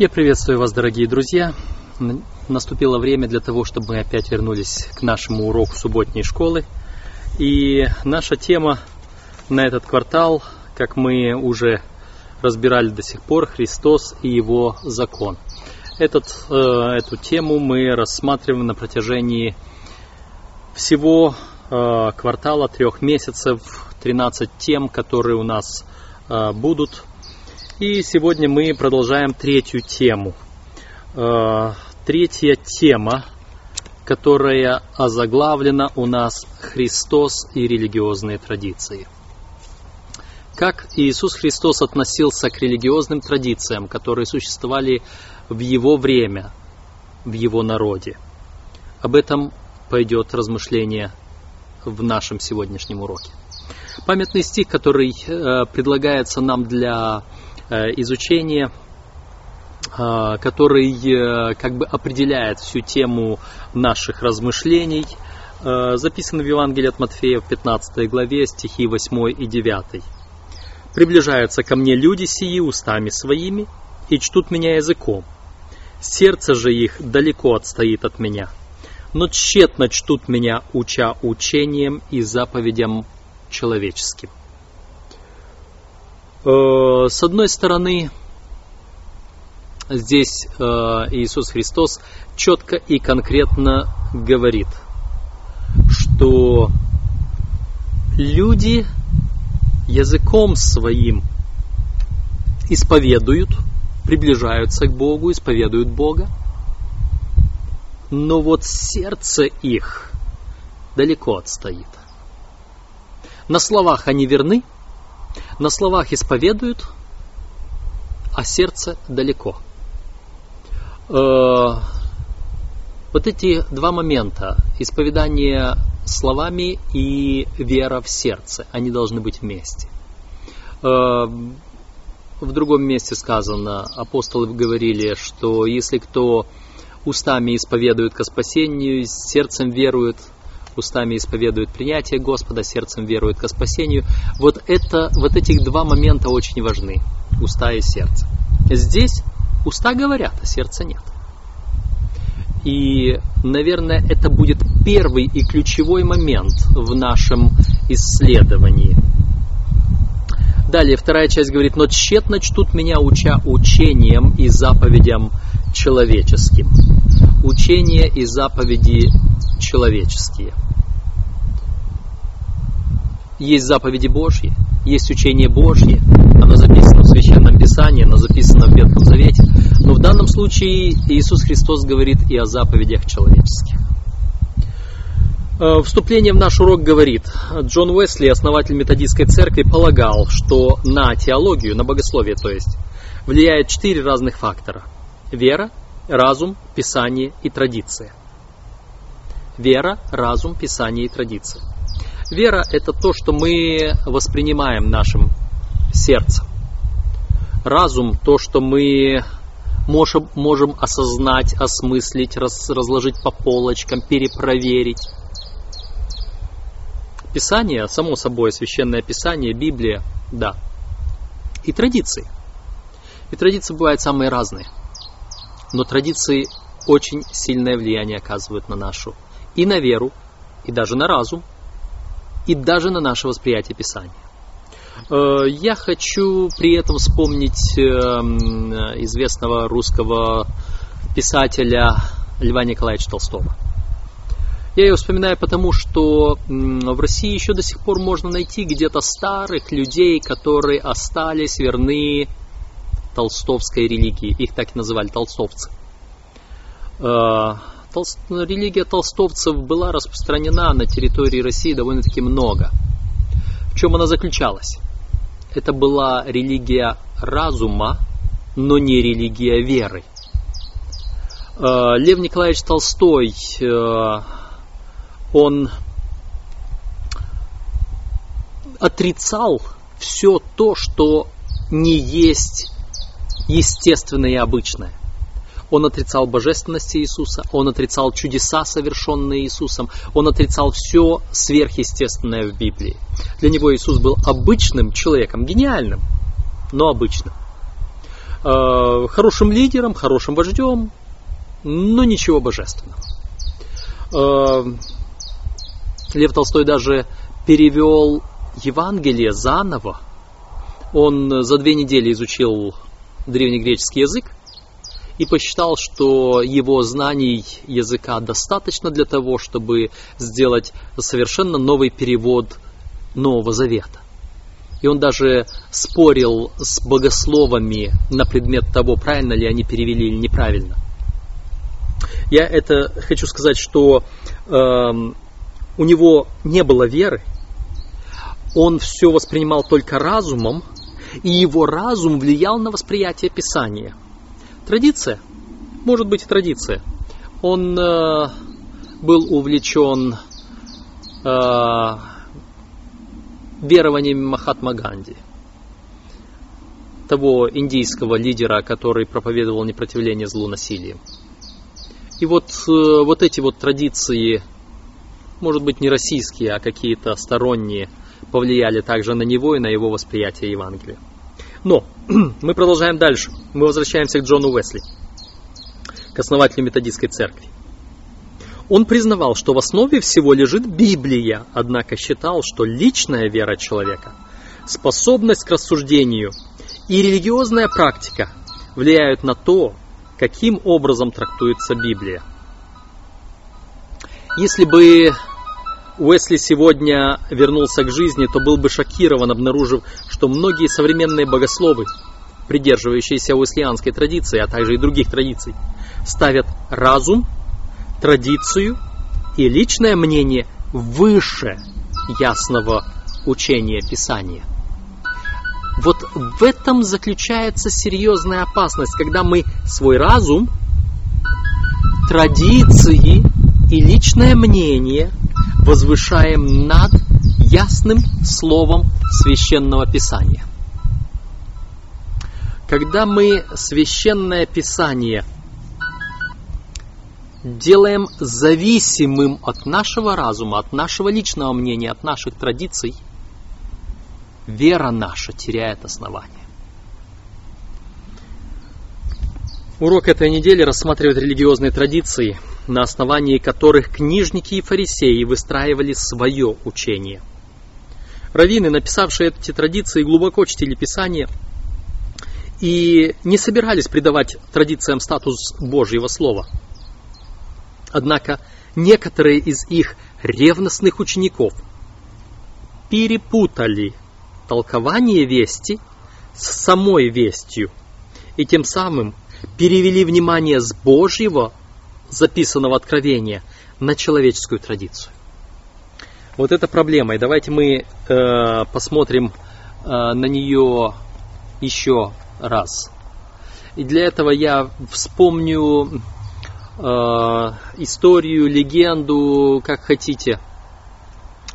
Я приветствую вас, дорогие друзья. Наступило время для того, чтобы мы опять вернулись к нашему уроку субботней школы. И наша тема на этот квартал, как мы уже разбирали до сих пор, Христос и Его закон. Этот, э, эту тему мы рассматриваем на протяжении всего э, квартала трех месяцев, 13 тем, которые у нас э, будут и сегодня мы продолжаем третью тему. Э, третья тема, которая озаглавлена у нас «Христос и религиозные традиции». Как Иисус Христос относился к религиозным традициям, которые существовали в Его время, в Его народе. Об этом пойдет размышление в нашем сегодняшнем уроке. Памятный стих, который э, предлагается нам для изучение, э, который э, как бы определяет всю тему наших размышлений, записан в Евангелии от Матфея в 15 главе, стихи 8 и 9. «Приближаются ко мне люди сии устами своими и чтут меня языком. Сердце же их далеко отстоит от меня, но тщетно чтут меня, уча учением и заповедям человеческим». Э, с одной стороны, здесь э, Иисус Христос четко и конкретно говорит, что люди языком своим исповедуют, приближаются к Богу, исповедуют Бога, но вот сердце их далеко отстоит. На словах они верны, на словах исповедуют, а сердце далеко. Э, вот эти два момента, исповедание словами и вера в сердце, они должны быть вместе. Э, в другом месте сказано, апостолы говорили, что если кто устами исповедует ко спасению, сердцем верует устами исповедует принятие Господа, сердцем верует ко спасению. Вот, это, вот этих два момента очень важны. Уста и сердце. Здесь уста говорят, а сердца нет. И, наверное, это будет первый и ключевой момент в нашем исследовании. Далее, вторая часть говорит, но тщетно чтут меня, уча учением и заповедям человеческим. Учение и заповеди человеческие. Есть заповеди Божьи, есть учение Божье, оно записано в Священном Писании, оно записано в Ветхом Завете, но в данном случае Иисус Христос говорит и о заповедях человеческих. Э, вступление в наш урок говорит, Джон Уэсли, основатель методистской церкви, полагал, что на теологию, на богословие, то есть, влияет четыре разных фактора. Вера, разум, писание и традиция. Вера, разум, писание и традиция. Вера – это то, что мы воспринимаем нашим сердцем. Разум – то, что мы можем, можем осознать, осмыслить, раз, разложить по полочкам, перепроверить. Писание, само собой, священное писание, Библия, да. И традиции. И традиции бывают самые разные. Но традиции очень сильное влияние оказывают на нашу и на веру, и даже на разум, и даже на наше восприятие Писания. Э, я хочу при этом вспомнить эм, известного русского писателя Льва Николаевича Толстого. Я ее вспоминаю потому, что в России еще до сих пор можно найти где-то старых людей, которые остались верны толстовской религии. Их так и называли толстовцы. Э, Толст... Религия толстовцев была распространена на территории России довольно-таки много. В чем она заключалась? Это была религия разума, но не религия веры. Э, Лев Николаевич Толстой, э, он отрицал все то, что не есть естественное и обычное. Он отрицал божественность Иисуса, он отрицал чудеса, совершенные Иисусом, он отрицал все сверхъестественное в Библии. Для него Иисус был обычным человеком, гениальным, но обычным. э, хорошим лидером, хорошим вождем, но ничего божественного. Э, Лев Толстой даже перевел Евангелие заново. Он за две недели изучил древнегреческий язык и посчитал, что его знаний языка достаточно для того, чтобы сделать совершенно новый перевод Нового Завета. И он даже спорил с богословами на предмет того, правильно ли они перевели или неправильно. Я это хочу сказать, что э, у него не было веры, он все воспринимал только разумом, и его разум влиял на восприятие Писания. Традиция, может быть традиция. Он э, был увлечен э, верованиями Махатма Ганди, того индийского лидера, который проповедовал непротивление злу насилием. И вот, э, вот эти вот традиции, может быть, не российские, а какие-то сторонние, повлияли также на него и на его восприятие Евангелия. Но мы продолжаем дальше. Мы возвращаемся к Джону Уэсли, к основателю методистской церкви. Он признавал, что в основе всего лежит Библия, однако считал, что личная вера человека, способность к рассуждению и религиозная практика влияют на то, каким образом трактуется Библия. Если бы Уэсли сегодня вернулся к жизни, то был бы шокирован, обнаружив, что многие современные богословы, придерживающиеся уэслианской традиции, а также и других традиций, ставят разум традицию и личное мнение выше ясного учения Писания. Вот в этом заключается серьезная опасность, когда мы свой разум, традиции и личное мнение возвышаем над ясным словом священного писания. Когда мы священное писание – делаем зависимым от нашего разума, от нашего личного мнения, от наших традиций, вера наша теряет основание. Урок этой недели рассматривает религиозные традиции, на основании которых книжники и фарисеи выстраивали свое учение. Раввины, написавшие эти традиции, глубоко чтили Писание и не собирались придавать традициям статус Божьего Слова – Однако некоторые из их ревностных учеников перепутали толкование вести с самой вестью и тем самым перевели внимание с Божьего записанного откровения на человеческую традицию. Вот это проблема. И давайте мы э, посмотрим э, на нее еще раз. И для этого я вспомню э, историю, легенду, как хотите.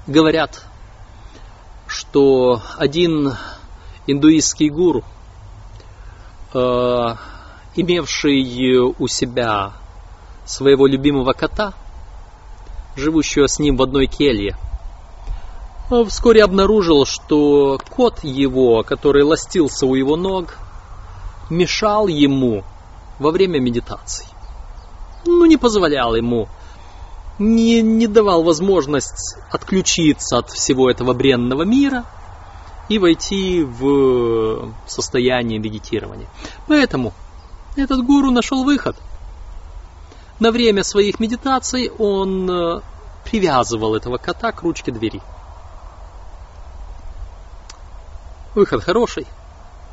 Говорят, что один индуистский гуру, э, имевший у себя своего любимого кота, живущего с ним в одной келье, вскоре обнаружил, что кот его, который ластился у его ног, мешал ему во время медитации ну, не позволял ему, не, не давал возможность отключиться от всего этого бренного мира и войти в состояние медитирования. Поэтому этот гуру нашел выход. На время своих медитаций он э, привязывал этого кота к ручке двери. Выход хороший.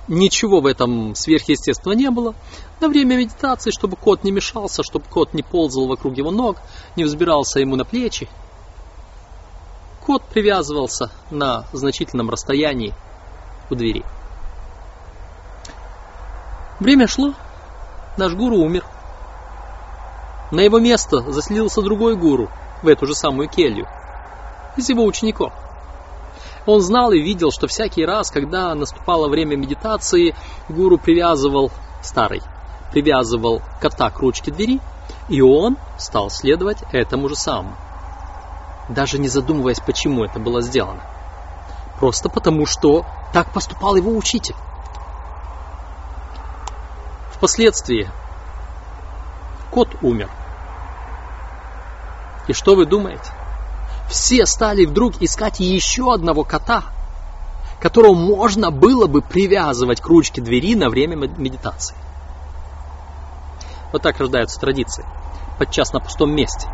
Ничего в этом сверхъестественного не было. На время медитации, чтобы кот не мешался, чтобы кот не ползал вокруг его ног, не взбирался ему на плечи, кот привязывался на значительном расстоянии у двери. Время шло, наш гуру умер. На его место заселился другой гуру в эту же самую келью из его учеников. Он знал и видел, что всякий раз, когда наступало время медитации, гуру привязывал старый, привязывал кота к ручке двери, и он стал следовать этому же самому. Даже не задумываясь, почему это было сделано. Просто потому, что так поступал его учитель. Впоследствии кот умер. И что вы думаете? Все стали вдруг искать еще одного кота, которого можно было бы привязывать к ручке двери на время медитации. Вот так рождаются традиции. Подчас на пустом месте.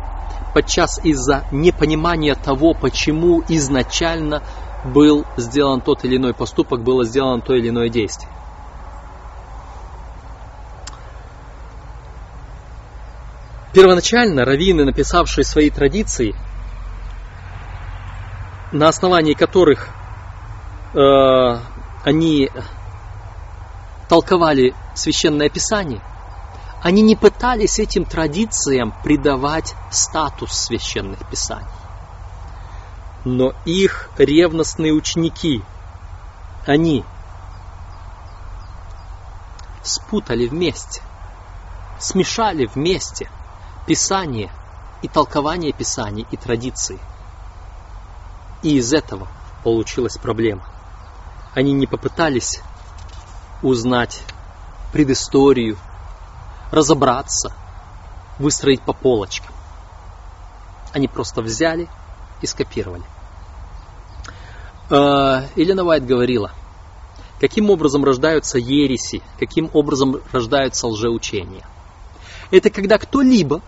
Подчас из-за непонимания того, почему изначально был сделан тот или иной поступок, было сделано то или иное действие. Первоначально раввины, написавшие свои традиции, на основании которых э, они толковали священное писание, они не пытались этим традициям придавать статус священных писаний. Но их ревностные ученики, они спутали вместе, смешали вместе Писание и толкование Писаний и традиции. И из этого получилась проблема. Они не попытались узнать предысторию, разобраться, выстроить по полочкам. Они просто взяли и скопировали. Э, Елена Вайт говорила, каким образом рождаются ереси, каким образом рождаются лжеучения. Это когда кто-либо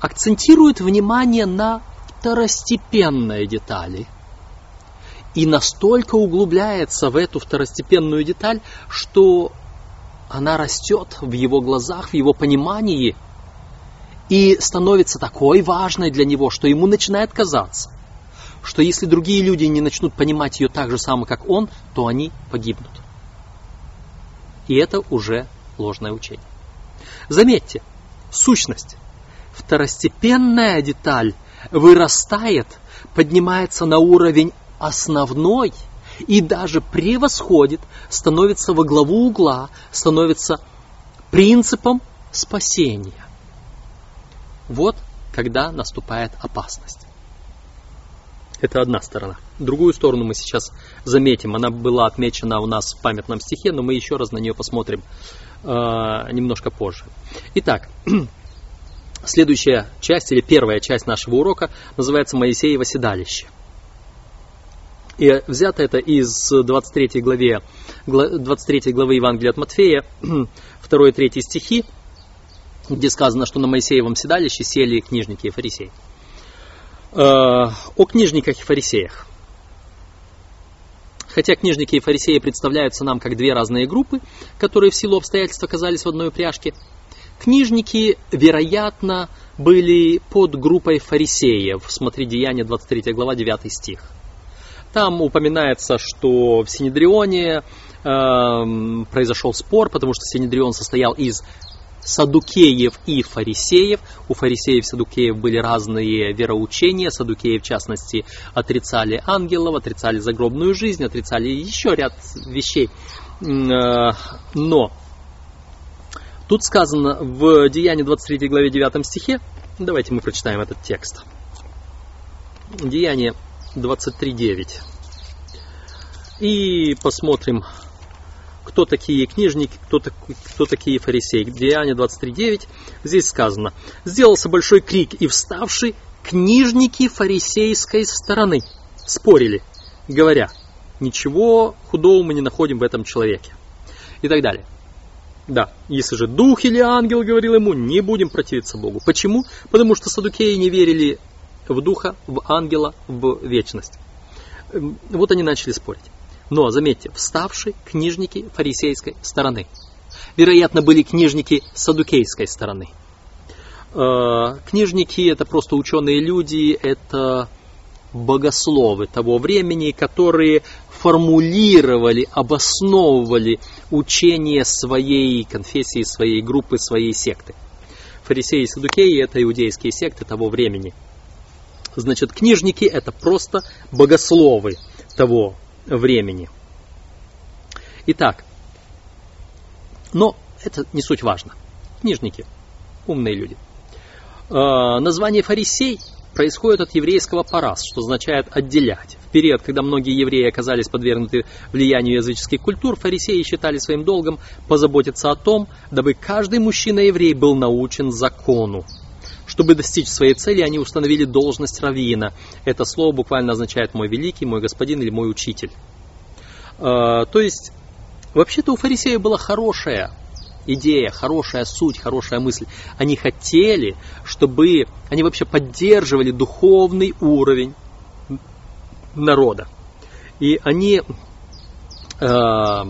акцентирует внимание на второстепенные детали и настолько углубляется в эту второстепенную деталь, что она растет в его глазах, в его понимании и становится такой важной для него, что ему начинает казаться, что если другие люди не начнут понимать ее так же само, как он, то они погибнут. И это уже ложное учение. Заметьте, сущность, второстепенная деталь вырастает, поднимается на уровень основной – и даже превосходит, становится во главу угла, становится принципом спасения. Вот когда наступает опасность. Это одна сторона. Другую сторону мы сейчас заметим. Она была отмечена у нас в памятном стихе, но мы еще раз на нее посмотрим э, немножко позже. Итак, следующая часть или первая часть нашего урока называется Моисеево седалище – и взято это из 23 главе, 23 главы Евангелия от Матфея, 2-3 стихи, где сказано, что на Моисеевом седалище сели книжники и фарисеи. Э, о книжниках и фарисеях. Хотя книжники и фарисеи представляются нам как две разные группы, которые в силу обстоятельств оказались в одной упряжке, книжники, вероятно, были под группой фарисеев. Смотри, Деяние 23 глава, 9 стих. Там упоминается, что в Синедрионе э, произошел спор, потому что Синедрион состоял из садукеев и фарисеев. У фарисеев и садукеев были разные вероучения. Садукеи, в частности, отрицали ангелов, отрицали загробную жизнь, отрицали еще ряд вещей. Э, но тут сказано в Деянии 23 главе 9 стихе, давайте мы прочитаем этот текст. Деяние 23.9. И посмотрим, кто такие книжники, кто, кто такие фарисеи. Деяние 23.9. Здесь сказано. Сделался большой крик, и вставший книжники фарисейской стороны спорили, говоря, ничего худого мы не находим в этом человеке. И так далее. Да, если же дух или ангел говорил ему, не будем противиться Богу. Почему? Потому что садукеи не верили в духа, в ангела, в вечность. Эм, вот они начали спорить. Но, заметьте, вставшие книжники фарисейской стороны. Вероятно, были книжники садукейской стороны. Э, книжники это просто ученые люди, это богословы того времени, которые формулировали, обосновывали учение своей конфессии, своей группы, своей секты. Фарисеи и садукеи – это иудейские секты того времени – Значит, книжники это просто богословы того времени. Итак, но это не суть важно. Книжники, умные люди. Э, название фарисей происходит от еврейского парас, что означает отделять. В период, когда многие евреи оказались подвергнуты влиянию языческих культур, фарисеи считали своим долгом позаботиться о том, дабы каждый мужчина-еврей был научен закону. Чтобы достичь своей цели, они установили должность раввина. Это слово буквально означает «мой великий», «мой господин» или «мой учитель». А, то есть, вообще-то у фарисеев была хорошая идея, хорошая суть, хорошая мысль. Они хотели, чтобы они вообще поддерживали духовный уровень народа. И они э,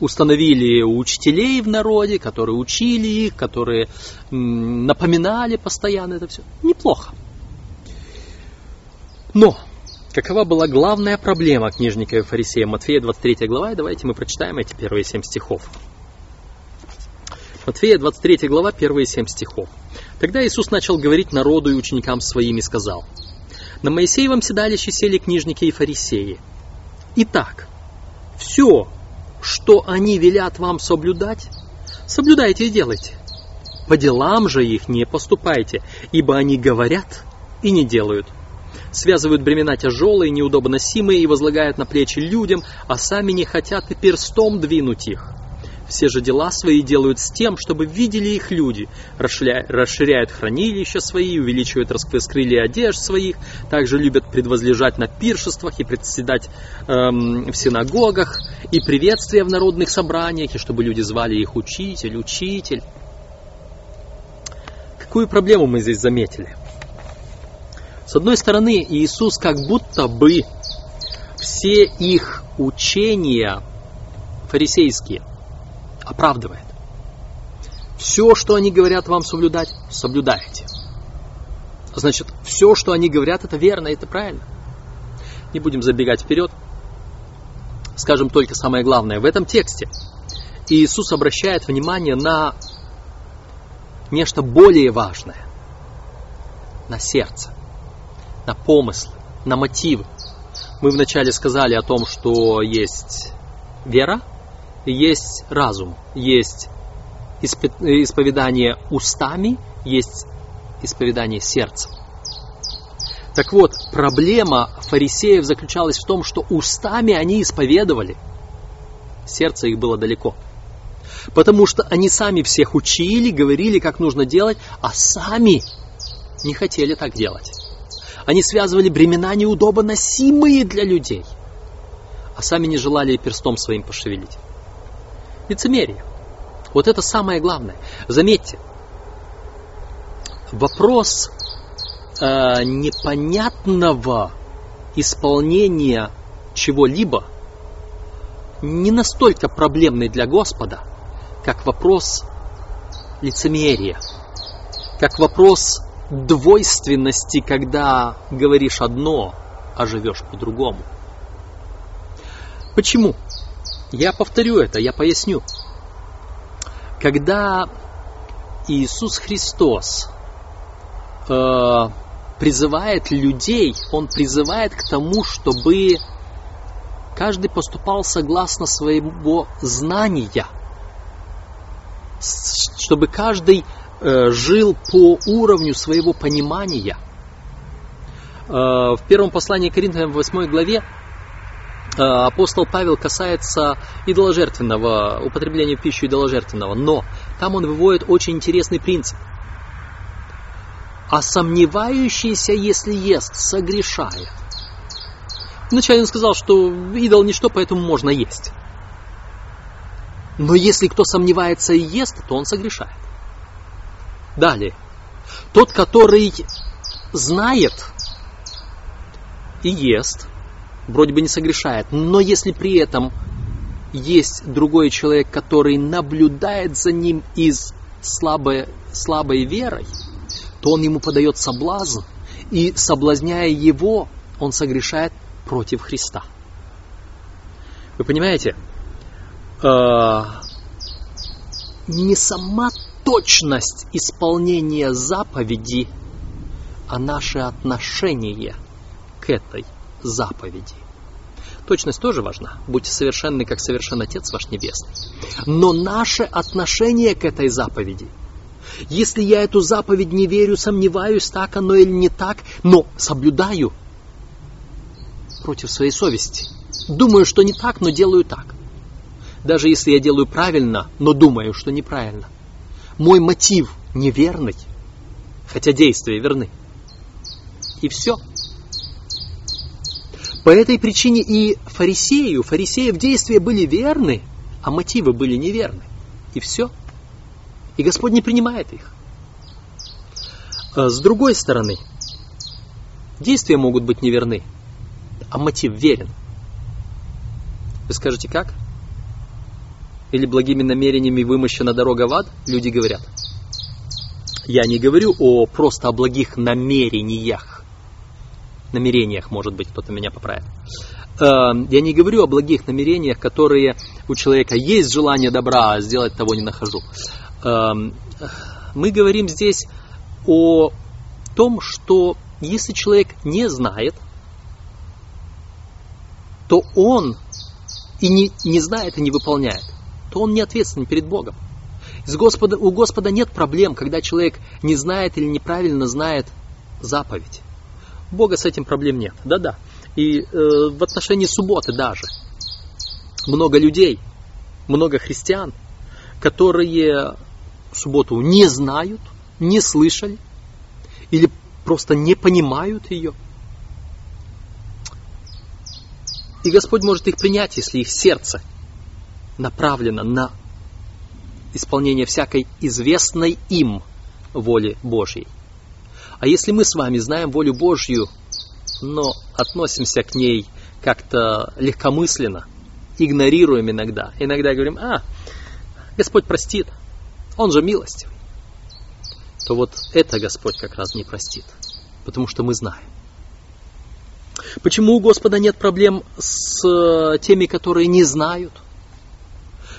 установили учителей в народе, которые учили их, которые напоминали постоянно это все. Неплохо. Но какова была главная проблема книжника и фарисея Матфея 23 глава, и давайте мы прочитаем эти первые семь стихов. Матфея 23 глава, первые семь стихов. Тогда Иисус начал говорить народу и ученикам своим и сказал, «На Моисеевом седалище сели книжники и фарисеи. Итак, все, что они велят вам соблюдать, соблюдайте и делайте. По делам же их не поступайте, ибо они говорят и не делают. Связывают бремена тяжелые, неудобоносимые и возлагают на плечи людям, а сами не хотят и перстом двинуть их. Все же дела свои делают с тем, чтобы видели их люди, расширяют хранилища свои, увеличивают раскрылья одежд своих, также любят предвозлежать на пиршествах и председать эм, в синагогах, и приветствия в народных собраниях, и чтобы люди звали их учитель, учитель. Какую проблему мы здесь заметили? С одной стороны, Иисус как будто бы все их учения фарисейские – оправдывает. Все, что они говорят вам соблюдать, соблюдаете. Значит, все, что они говорят, это верно, это правильно. Не будем забегать вперед. Скажем только самое главное. В этом тексте Иисус обращает внимание на нечто более важное. На сердце, на помыслы, на мотивы. Мы вначале сказали о том, что есть вера – есть разум, есть исповедание устами, есть исповедание сердцем. Так вот, проблема фарисеев заключалась в том, что устами они исповедовали, сердце их было далеко. Потому что они сами всех учили, говорили, как нужно делать, а сами не хотели так делать. Они связывали бремена неудобоносимые для людей, а сами не желали перстом своим пошевелить. Лицемерие. Вот это самое главное. Заметьте, вопрос э, непонятного исполнения чего-либо не настолько проблемный для Господа, как вопрос лицемерия, как вопрос двойственности, когда говоришь одно, а живешь по-другому. Почему? Я повторю это, я поясню. Когда Иисус Христос э, призывает людей, Он призывает к тому, чтобы каждый поступал согласно своего знания, чтобы каждый э, жил по уровню своего понимания. Э, в первом послании Коринфянам в 8 главе апостол Павел касается идоложертвенного, употребления в пищу идоложертвенного, но там он выводит очень интересный принцип. А сомневающийся, если ест, согрешая. Вначале он сказал, что идол ничто, поэтому можно есть. Но если кто сомневается и ест, то он согрешает. Далее. Тот, который знает и ест – вроде бы не согрешает, но если при этом есть другой человек, который наблюдает за ним из слабой, слабой верой, то он ему подает соблазн, и соблазняя его, он согрешает против Христа. Вы понимаете, э, не сама точность исполнения заповеди, а наше отношение к этой заповеди. Точность тоже важна. Будьте совершенны, как совершен Отец ваш Небесный. Но наше отношение к этой заповеди, Если я эту заповедь не верю, сомневаюсь, так оно или не так, но соблюдаю против своей совести. Думаю, что не так, но делаю так. Даже если я делаю правильно, но думаю, что неправильно. Мой мотив неверный, хотя действия верны. И все. По этой причине и фарисею, фарисеев действия были верны, а мотивы были неверны. И все. И Господь не принимает их. А с другой стороны, действия могут быть неверны, а мотив верен. Вы скажете, как? Или благими намерениями вымощена дорога в ад? Люди говорят. Я не говорю о просто о благих намерениях намерениях, может быть, кто-то меня поправит. Эм, я не говорю о благих намерениях, которые у человека есть желание добра, а сделать того не нахожу. Эм, мы говорим здесь о том, что если человек не знает, то он и не, не знает и не выполняет, то он не ответственен перед Богом. Из Господа, у Господа нет проблем, когда человек не знает или неправильно знает заповедь. Бога с этим проблем нет. Да-да. И э, в отношении субботы даже. Много людей, много христиан, которые субботу не знают, не слышали или просто не понимают ее. И Господь может их принять, если их сердце направлено на исполнение всякой известной им воли Божьей. А если мы с вами знаем волю Божью, но относимся к ней как-то легкомысленно, игнорируем иногда, иногда говорим, а, Господь простит, Он же милостивый, то вот это Господь как раз не простит, потому что мы знаем. Почему у Господа нет проблем с э, теми, которые не знают?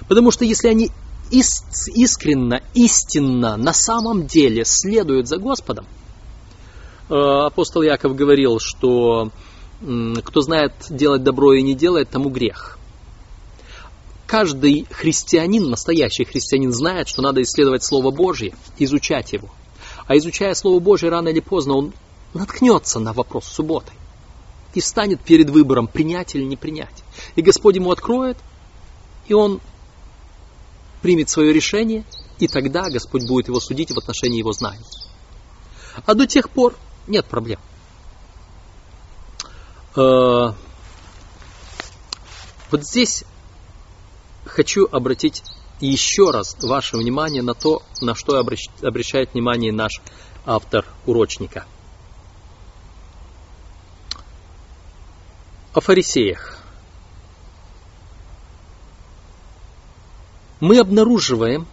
Потому что если они искренно, истинно, на самом деле следуют за Господом, апостол Яков говорил, что кто знает делать добро и не делает, тому грех. Каждый христианин, настоящий христианин, знает, что надо исследовать Слово Божье, изучать его. А изучая Слово Божье, рано или поздно он наткнется на вопрос субботы и станет перед выбором, принять или не принять. И Господь ему откроет, и он примет свое решение, и тогда Господь будет его судить в отношении его знаний. А до тех пор нет проблем. Э, вот здесь хочу обратить еще раз ваше внимание на то, на что обращает внимание наш автор урочника. О фарисеях. Мы обнаруживаем,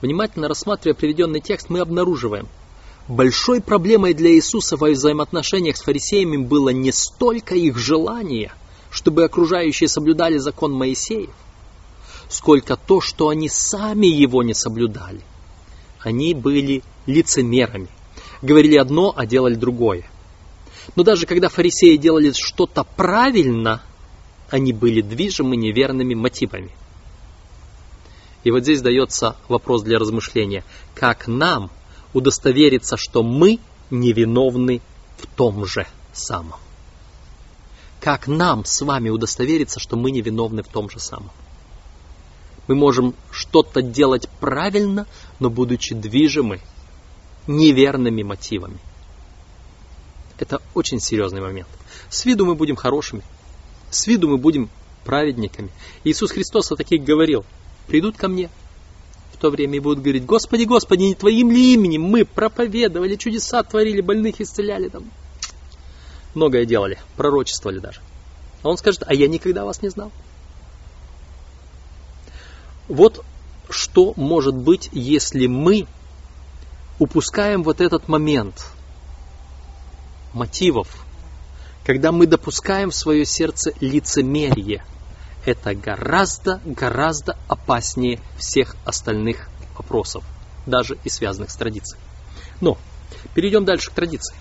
внимательно рассматривая приведенный текст, мы обнаруживаем – Большой проблемой для Иисуса во взаимоотношениях с фарисеями было не столько их желание, чтобы окружающие соблюдали закон Моисеев, сколько то, что они сами его не соблюдали. Они были лицемерами, говорили одно, а делали другое. Но даже когда фарисеи делали что-то правильно, они были движимы неверными мотивами. И вот здесь дается вопрос для размышления. Как нам удостовериться, что мы невиновны в том же самом. Как нам с вами удостовериться, что мы невиновны в том же самом? Мы можем что-то делать правильно, но будучи движимы неверными мотивами. Это очень серьезный момент. С виду мы будем хорошими, с виду мы будем праведниками. Иисус Христос о таких говорил. Придут ко мне, то время и будут говорить, Господи, Господи, не Твоим ли именем мы проповедовали, чудеса творили, больных исцеляли там. Многое делали, пророчествовали даже. А он скажет, а я никогда вас не знал. Вот что может быть, если мы упускаем вот этот момент мотивов, когда мы допускаем в свое сердце лицемерие – это гораздо, гораздо опаснее всех остальных вопросов, даже и связанных с традицией. Но перейдем дальше к традиции.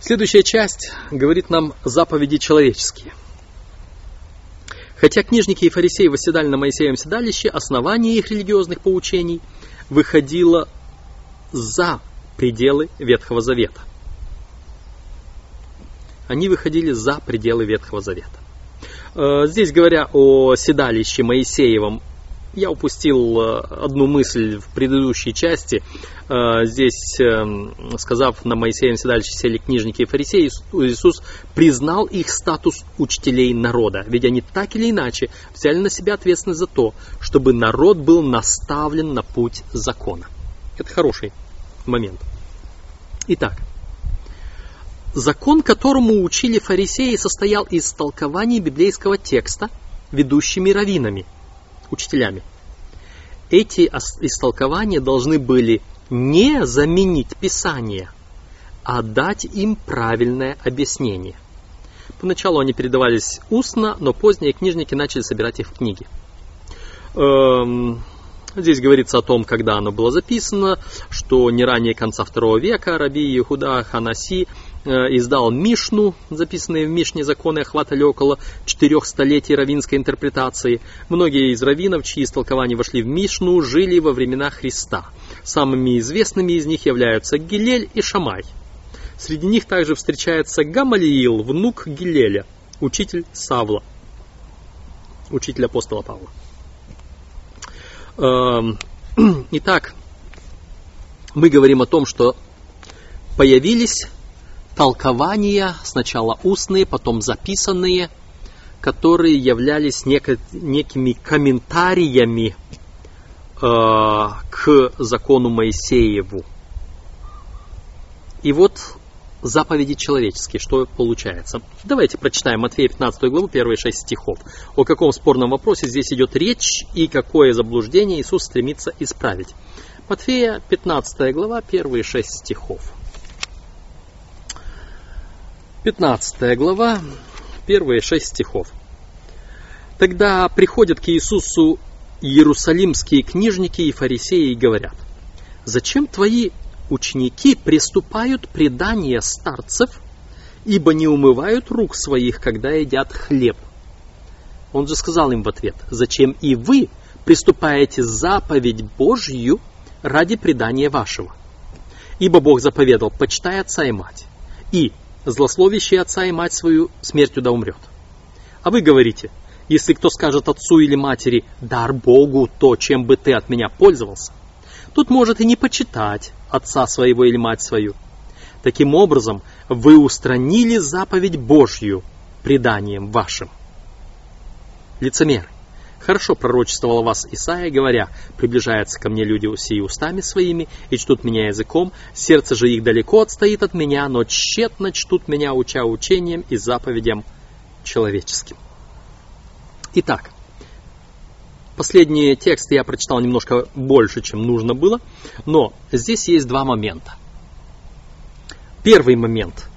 Следующая часть говорит нам заповеди человеческие. Хотя книжники и фарисеи восседали на Моисеевом седалище, основание их религиозных поучений выходило за пределы Ветхого Завета. Они выходили за пределы Ветхого Завета. Э, здесь, говоря о седалище Моисеевом, я упустил э, одну мысль в предыдущей части. Э, здесь, эм, сказав на Моисеем седалище сели книжники и фарисеи, Иисус признал их статус учителей народа. Ведь они так или иначе взяли на себя ответственность за то, чтобы народ был наставлен на путь закона. Это хороший момент. Итак, закон, которому учили фарисеи, состоял из толкований библейского текста ведущими раввинами, учителями. Эти истолкования должны были не заменить Писание, а дать им правильное объяснение. Поначалу они передавались устно, но позднее книжники начали собирать их в книги. Эм, Здесь говорится о том, когда оно было записано, что не ранее конца второго века Раби Иуда Ханаси издал Мишну, записанные в Мишне законы охватали около четырех столетий равинской интерпретации. Многие из раввинов, чьи истолкования вошли в Мишну, жили во времена Христа. Самыми известными из них являются Гилель и Шамай. Среди них также встречается Гамалиил, внук Гилеля, учитель Савла, учитель апостола Павла. Эм, итак, мы говорим о том, что появились толкования, сначала устные, потом записанные, которые являлись неко, некими комментариями э, к закону Моисееву. И вот заповеди человеческие. Что получается? Давайте прочитаем Матфея 15 главу, первые шесть стихов. О каком спорном вопросе здесь идет речь и какое заблуждение Иисус стремится исправить. Матфея 15 глава, первые шесть стихов. 15 глава, первые шесть стихов. Тогда приходят к Иисусу иерусалимские книжники и фарисеи и говорят, «Зачем твои ученики приступают предания старцев, ибо не умывают рук своих, когда едят хлеб. Он же сказал им в ответ, зачем и вы приступаете заповедь Божью ради предания вашего? Ибо Бог заповедал, почитай отца и мать, и злословящий отца и мать свою смертью да умрет. А вы говорите, если кто скажет отцу или матери, дар Богу то, чем бы ты от меня пользовался, тут может и не почитать отца своего или мать свою. Таким образом, вы устранили заповедь Божью преданием вашим. Лицемеры. Хорошо пророчествовал вас Исаия, говоря, приближаются ко мне люди сии устами своими и чтут меня языком, сердце же их далеко отстоит от меня, но тщетно чтут меня, уча учением и заповедям человеческим. Итак, Последние тексты я прочитал немножко больше, чем нужно было, но здесь есть два момента. Первый момент.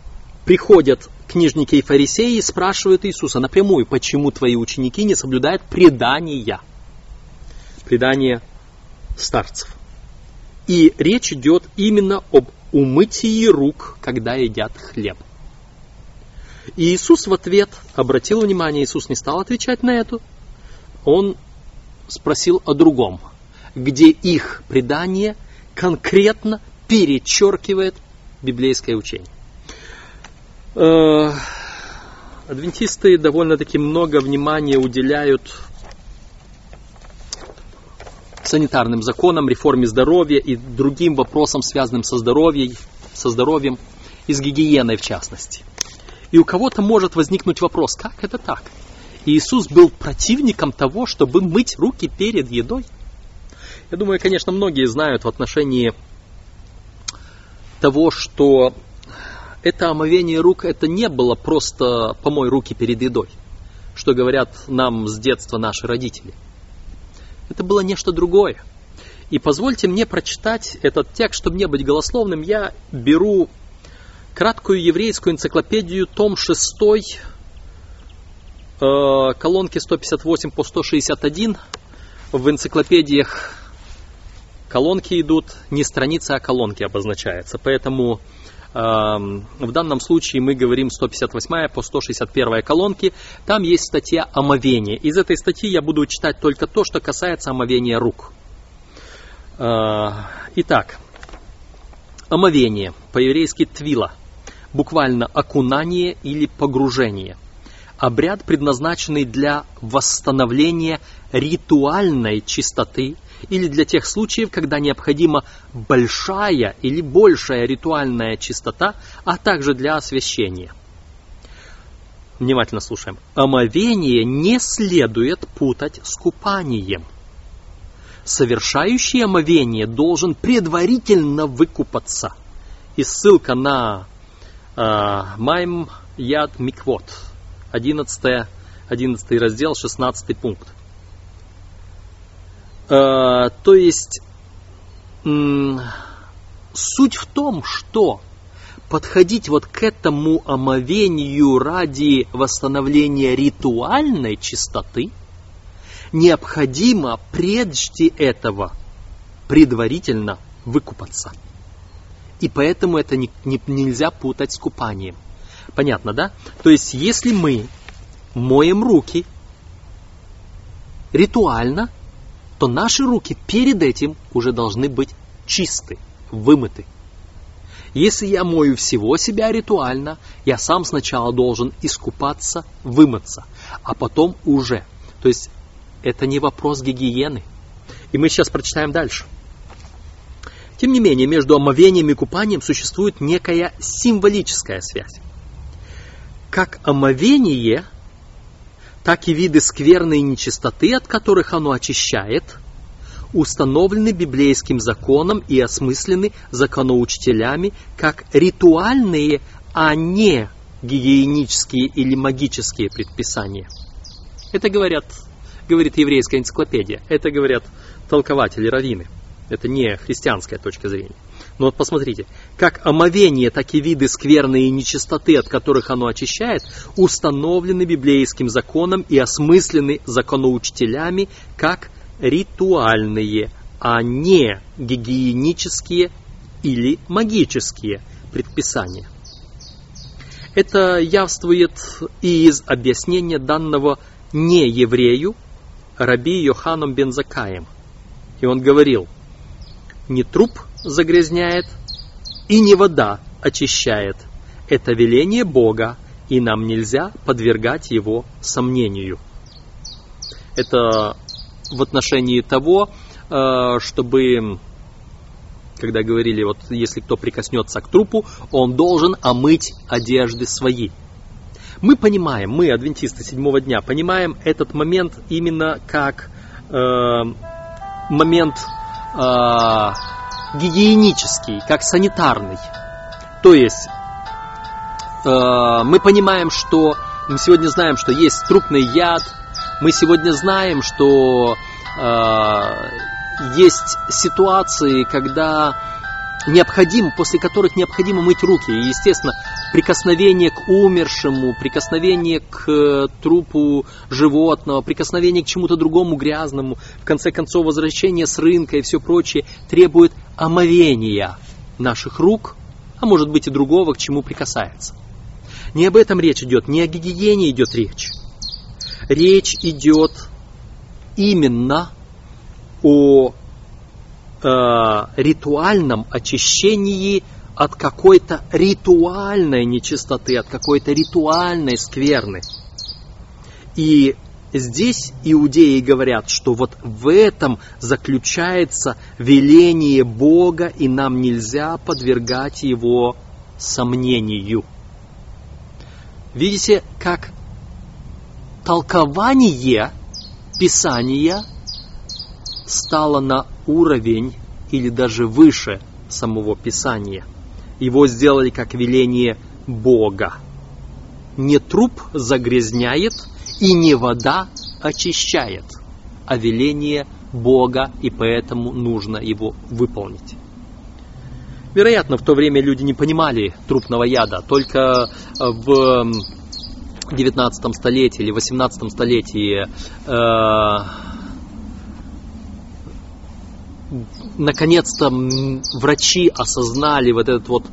Приходят книжники и фарисеи спрашивают Иисуса напрямую, почему твои ученики не соблюдают предания, предания старцев. И речь идет именно об умытии рук, когда едят хлеб. И Иисус в ответ обратил внимание, Иисус не стал отвечать на это. Он спросил о другом, где их предание конкретно перечеркивает библейское учение. Э, адвентисты довольно-таки много внимания уделяют санитарным законам, реформе здоровья и другим вопросам, связанным со здоровьем, со здоровьем и с гигиеной в частности. И у кого-то может возникнуть вопрос, как это так? Иисус был противником того, чтобы мыть руки перед едой. Я думаю, конечно, многие знают в отношении того, что это омовение рук, это не было просто помой руки перед едой, что говорят нам с детства наши родители. Это было нечто другое. И позвольте мне прочитать этот текст, чтобы не быть голословным. Я беру краткую еврейскую энциклопедию, том 6, Э, колонки 158 по 161 в энциклопедиях колонки идут, не страница, а колонки обозначается. Поэтому в данном случае мы говорим 158 по 161 колонки. Там есть статья омовения. Из этой статьи я буду читать только то, что касается омовения рук. Э, итак, омовение, по-еврейски твила, буквально окунание или погружение. Обряд, предназначенный для восстановления ритуальной чистоты или для тех случаев, когда необходима большая или большая ритуальная чистота, а также для освящения. Внимательно слушаем. Омовение не следует путать с купанием. Совершающий омовение должен предварительно выкупаться. И ссылка на э, Майм Яд Миквот, 11, 11 раздел, 16 пункт. Э, то есть суть в том, что подходить вот к этому омовению ради восстановления ритуальной чистоты необходимо прежде этого предварительно выкупаться. И поэтому это не, не, нельзя путать с купанием. Понятно, да? То есть, если мы моем руки ритуально, то наши руки перед этим уже должны быть чисты, вымыты. Если я мою всего себя ритуально, я сам сначала должен искупаться, вымыться, а потом уже. То есть это не вопрос гигиены. И мы сейчас прочитаем дальше. Тем не менее, между омовением и купанием существует некая символическая связь. Как омовение так и виды скверной нечистоты, от которых оно очищает, установлены библейским законом и осмыслены законоучителями как ритуальные, а не гигиенические или магические предписания. Это говорят, говорит еврейская энциклопедия, это говорят толкователи раввины. Это не христианская точка зрения. Но вот посмотрите, как омовение, так и виды скверной и нечистоты, от которых оно очищает, установлены библейским законом и осмыслены законоучителями как ритуальные, а не гигиенические или магические предписания. Это явствует и из объяснения данного не еврею, раби Йоханом Бензакаем. И он говорил, не труп загрязняет, и не вода очищает. Это веление Бога, и нам нельзя подвергать его сомнению. Это в отношении того, э, чтобы, когда говорили, вот если кто прикоснется к трупу, он должен омыть одежды свои. Мы понимаем, мы, адвентисты седьмого дня, понимаем этот момент именно как э, момент э, гигиенический, как санитарный. То есть э, мы понимаем, что мы сегодня знаем, что есть трупный яд, мы сегодня знаем, что э, есть ситуации, когда необходимо, после которых необходимо мыть руки. И, естественно, прикосновение к умершему, прикосновение к э, трупу животного, прикосновение к чему-то другому грязному, в конце концов, возвращение с рынка и все прочее требует омовения наших рук, а может быть и другого, к чему прикасается. Не об этом речь идет, не о гигиене идет речь. Речь идет именно о э, ритуальном очищении от какой-то ритуальной нечистоты, от какой-то ритуальной скверны. И здесь иудеи говорят, что вот в этом заключается веление Бога, и нам нельзя подвергать его сомнению. Видите, как толкование Писания стало на уровень или даже выше самого Писания. Его сделали как веление Бога. Не труп загрязняет и не вода очищает, а веление Бога, и поэтому нужно его выполнить. Вероятно, в то время люди не понимали трупного яда. Только в 19 столетии или 18 столетии э, наконец-то врачи осознали вот этот вот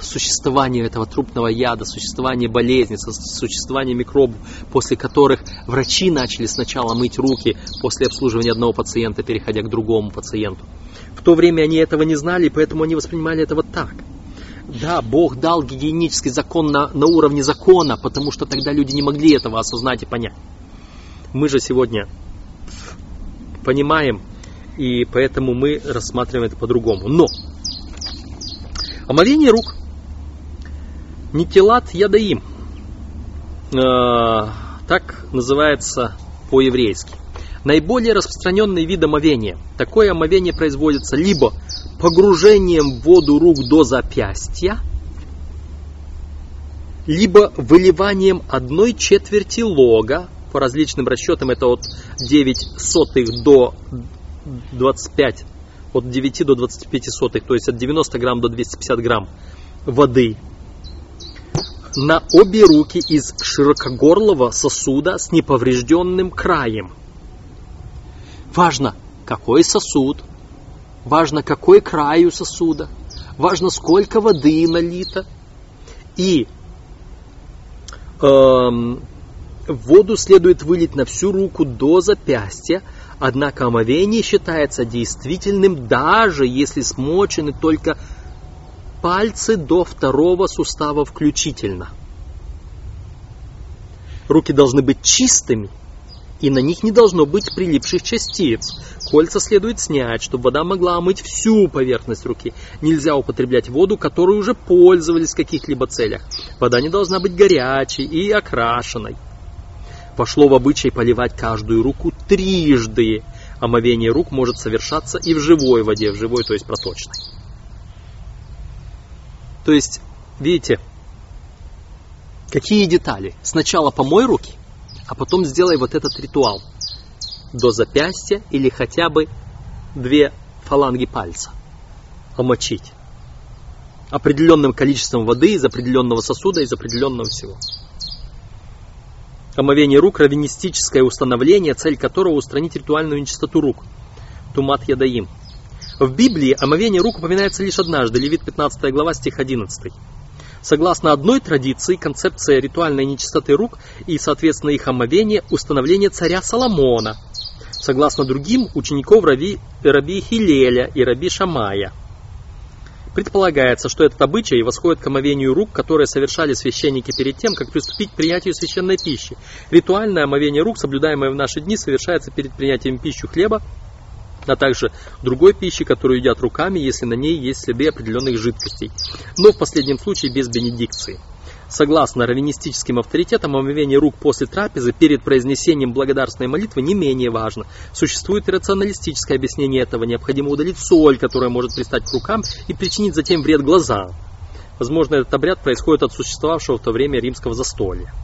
существование этого трупного яда, существование болезни, существование микробов, после которых врачи начали сначала мыть руки после обслуживания одного пациента, переходя к другому пациенту. В то время они этого не знали, поэтому они воспринимали это вот так. Да, Бог дал гигиенический закон на, на уровне закона, потому что тогда люди не могли этого осознать и понять. Мы же сегодня понимаем, и поэтому мы рассматриваем это по-другому. Но омовение рук Нитилат ядаим. Э, так называется по-еврейски. Наиболее распространенный вид омовения. Такое омовение производится либо погружением в воду рук до запястья, либо выливанием одной четверти лога, по различным расчетам это от 9 сотых до 25, от 9 до 25 сотых, то есть от 90 грамм до 250 грамм воды на обе руки из широкогорлого сосуда с неповрежденным краем. Важно, какой сосуд, важно, какой край у сосуда, важно, сколько воды налито. И эм, воду следует вылить на всю руку до запястья, однако омовение считается действительным, даже если смочены только пальцы до второго сустава включительно. Руки должны быть чистыми, и на них не должно быть прилипших частиц. Кольца следует снять, чтобы вода могла омыть всю поверхность руки. Нельзя употреблять воду, которую уже пользовались в каких-либо целях. Вода не должна быть горячей и окрашенной. Пошло в обычай поливать каждую руку трижды. Омовение рук может совершаться и в живой воде, в живой, то есть проточной. То есть, видите, какие детали? Сначала помой руки, а потом сделай вот этот ритуал до запястья или хотя бы две фаланги пальца омочить определенным количеством воды из определенного сосуда, из определенного всего. Омовение рук – раввинистическое установление, цель которого – устранить ритуальную нечистоту рук. Тумат ядаим. В Библии омовение рук упоминается лишь однажды, Левит 15 глава, стих 11. Согласно одной традиции, концепция ритуальной нечистоты рук и, соответственно, их омовение – установление царя Соломона. Согласно другим, учеников Раби, Раби Хилеля и Раби Шамая. Предполагается, что этот обычай восходит к омовению рук, которые совершали священники перед тем, как приступить к принятию священной пищи. Ритуальное омовение рук, соблюдаемое в наши дни, совершается перед принятием пищи хлеба, а также другой пищи, которую едят руками, если на ней есть следы определенных жидкостей, но в последнем случае без бенедикции. Согласно раввинистическим авторитетам, омовение рук после трапезы перед произнесением благодарственной молитвы не менее важно. Существует и рационалистическое объяснение этого. Необходимо удалить соль, которая может пристать к рукам и причинить затем вред глазам. Возможно, этот обряд происходит от существовавшего в то время римского застолья.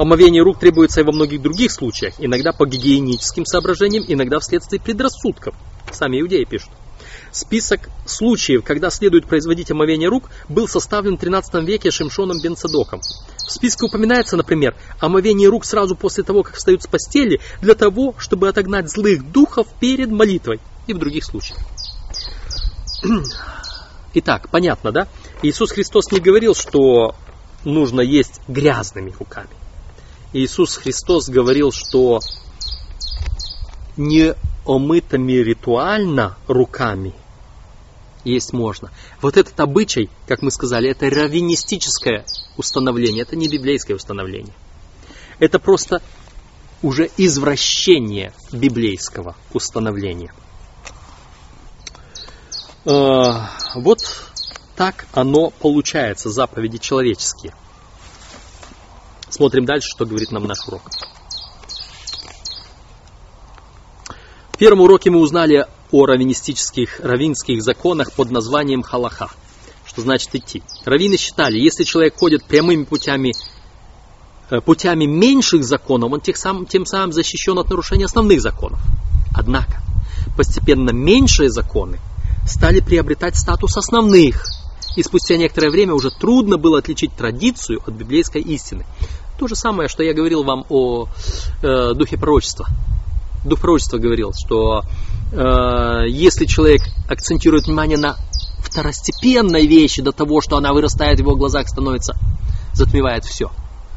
Омовение рук требуется и во многих других случаях, иногда по гигиеническим соображениям, иногда вследствие предрассудков. Сами иудеи пишут. Список случаев, когда следует производить омовение рук, был составлен в 13 веке Шимшоном бен Цадоком. В списке упоминается, например, омовение рук сразу после того, как встают с постели, для того, чтобы отогнать злых духов перед молитвой и в других случаях. Итак, понятно, да? Иисус Христос не говорил, что нужно есть грязными руками. Иисус Христос говорил, что не омытыми ритуально руками есть можно. Вот этот обычай, как мы сказали, это раввинистическое установление, это не библейское установление. Это просто уже извращение библейского установления. Э, вот так оно получается, заповеди человеческие. Смотрим дальше, что говорит нам наш урок. В первом уроке мы узнали о раввинистических, раввинских законах под названием халаха, что значит идти. Раввины считали, если человек ходит прямыми путями, э, путями меньших законов, он тем самым, тем самым защищен от нарушения основных законов. Однако, постепенно меньшие законы стали приобретать статус основных – и спустя некоторое время уже трудно было отличить традицию от библейской истины. То же самое, что я говорил вам о э, духе пророчества. Дух пророчества говорил, что э, если человек акцентирует внимание на второстепенной вещи до того, что она вырастает в его глазах, становится, затмевает все.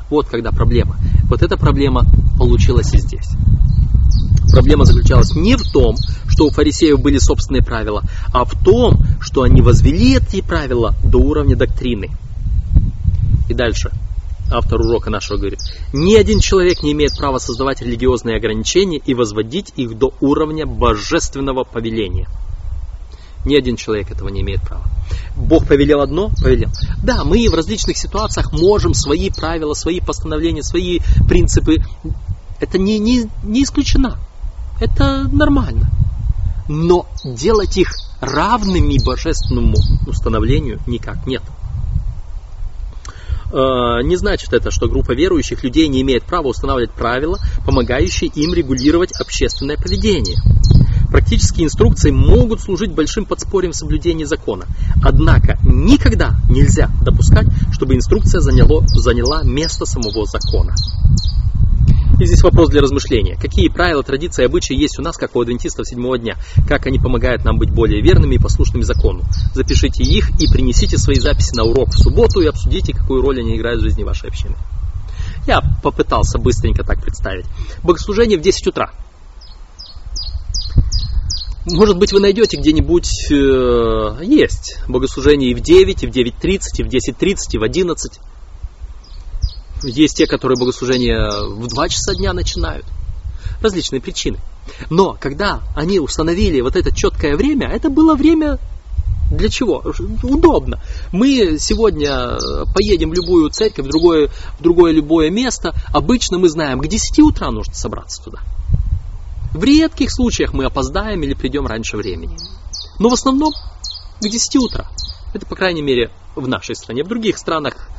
Вот когда проблема. Вот эта проблема получилась и здесь. Проблема заключалась не в том, что у фарисеев были собственные правила, а в том, что они возвели эти правила до уровня доктрины. И дальше автор урока нашего говорит, ни один человек не имеет права создавать религиозные ограничения и возводить их до уровня божественного повеления. Ни один человек этого не имеет права. Бог повелел одно, повелел. Да, мы в различных ситуациях можем свои правила, свои постановления, свои принципы. Это не, не, не исключено. Это нормально. Но делать их равными божественному установлению никак нет. Э, не значит это, что группа верующих людей не имеет права устанавливать правила, помогающие им регулировать общественное поведение. Практические инструкции могут служить большим подспорьем соблюдения закона. Однако никогда нельзя допускать, чтобы инструкция заняло, заняла место самого закона. И здесь вопрос для размышления. Какие правила, традиции обычаи есть у нас, как у адвентистов седьмого дня? Как они помогают нам быть более верными и послушными закону? Запишите их и принесите свои записи на урок в субботу и обсудите, какую роль они играют в жизни вашей общины. Я попытался быстренько так представить. Богослужение в 10 утра. Может быть, вы найдете где-нибудь, э, есть богослужение и в 9, и в 9.30, и в 10.30, и в 11. Есть те, которые богослужение в 2 часа дня начинают. Различные причины. Но когда они установили вот это четкое время, это было время для чего? Удобно. Мы сегодня поедем в любую церковь, в другое, в другое любое место. Обычно мы знаем, к 10 утра нужно собраться туда. В редких случаях мы опоздаем или придем раньше времени. Но в основном к 10 утра. Это, по крайней мере, в нашей стране. В других странах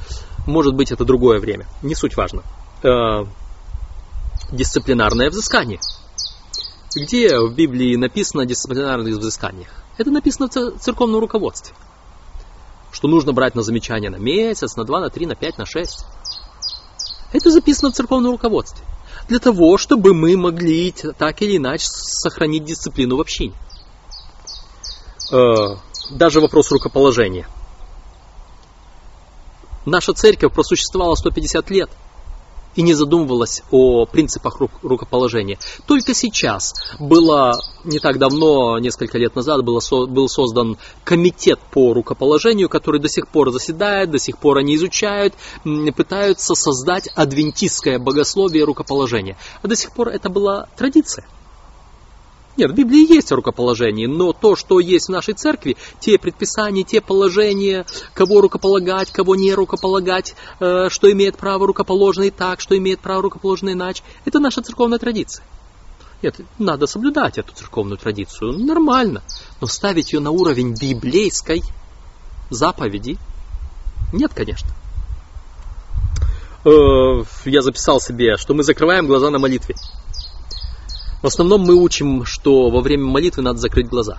может быть, это другое время. Не суть важно. Э, дисциплинарное взыскание. Где в Библии написано о дисциплинарных взысканиях? Это написано в церковном руководстве. Что нужно брать на замечание на месяц, на два, на три, на пять, на шесть. Это записано в церковном руководстве. Для того, чтобы мы могли так или иначе сохранить дисциплину в общине. Э, даже вопрос рукоположения – Наша церковь просуществовала 150 лет и не задумывалась о принципах рукоположения. Только сейчас было, не так давно, несколько лет назад, было, был создан комитет по рукоположению, который до сих пор заседает, до сих пор они изучают, пытаются создать адвентистское богословие рукоположения. А до сих пор это была традиция. Нет, в Библии есть рукоположение, но то, что есть в нашей церкви, те предписания, те положения, кого рукополагать, кого не рукополагать, э, что имеет право рукоположенный так, что имеет право рукоположенный иначе, это наша церковная традиция. Нет, надо соблюдать эту церковную традицию, нормально, но ставить ее на уровень библейской заповеди, нет, конечно. Э, я записал себе, что мы закрываем глаза на молитве. В основном мы учим, что во время молитвы надо закрыть глаза.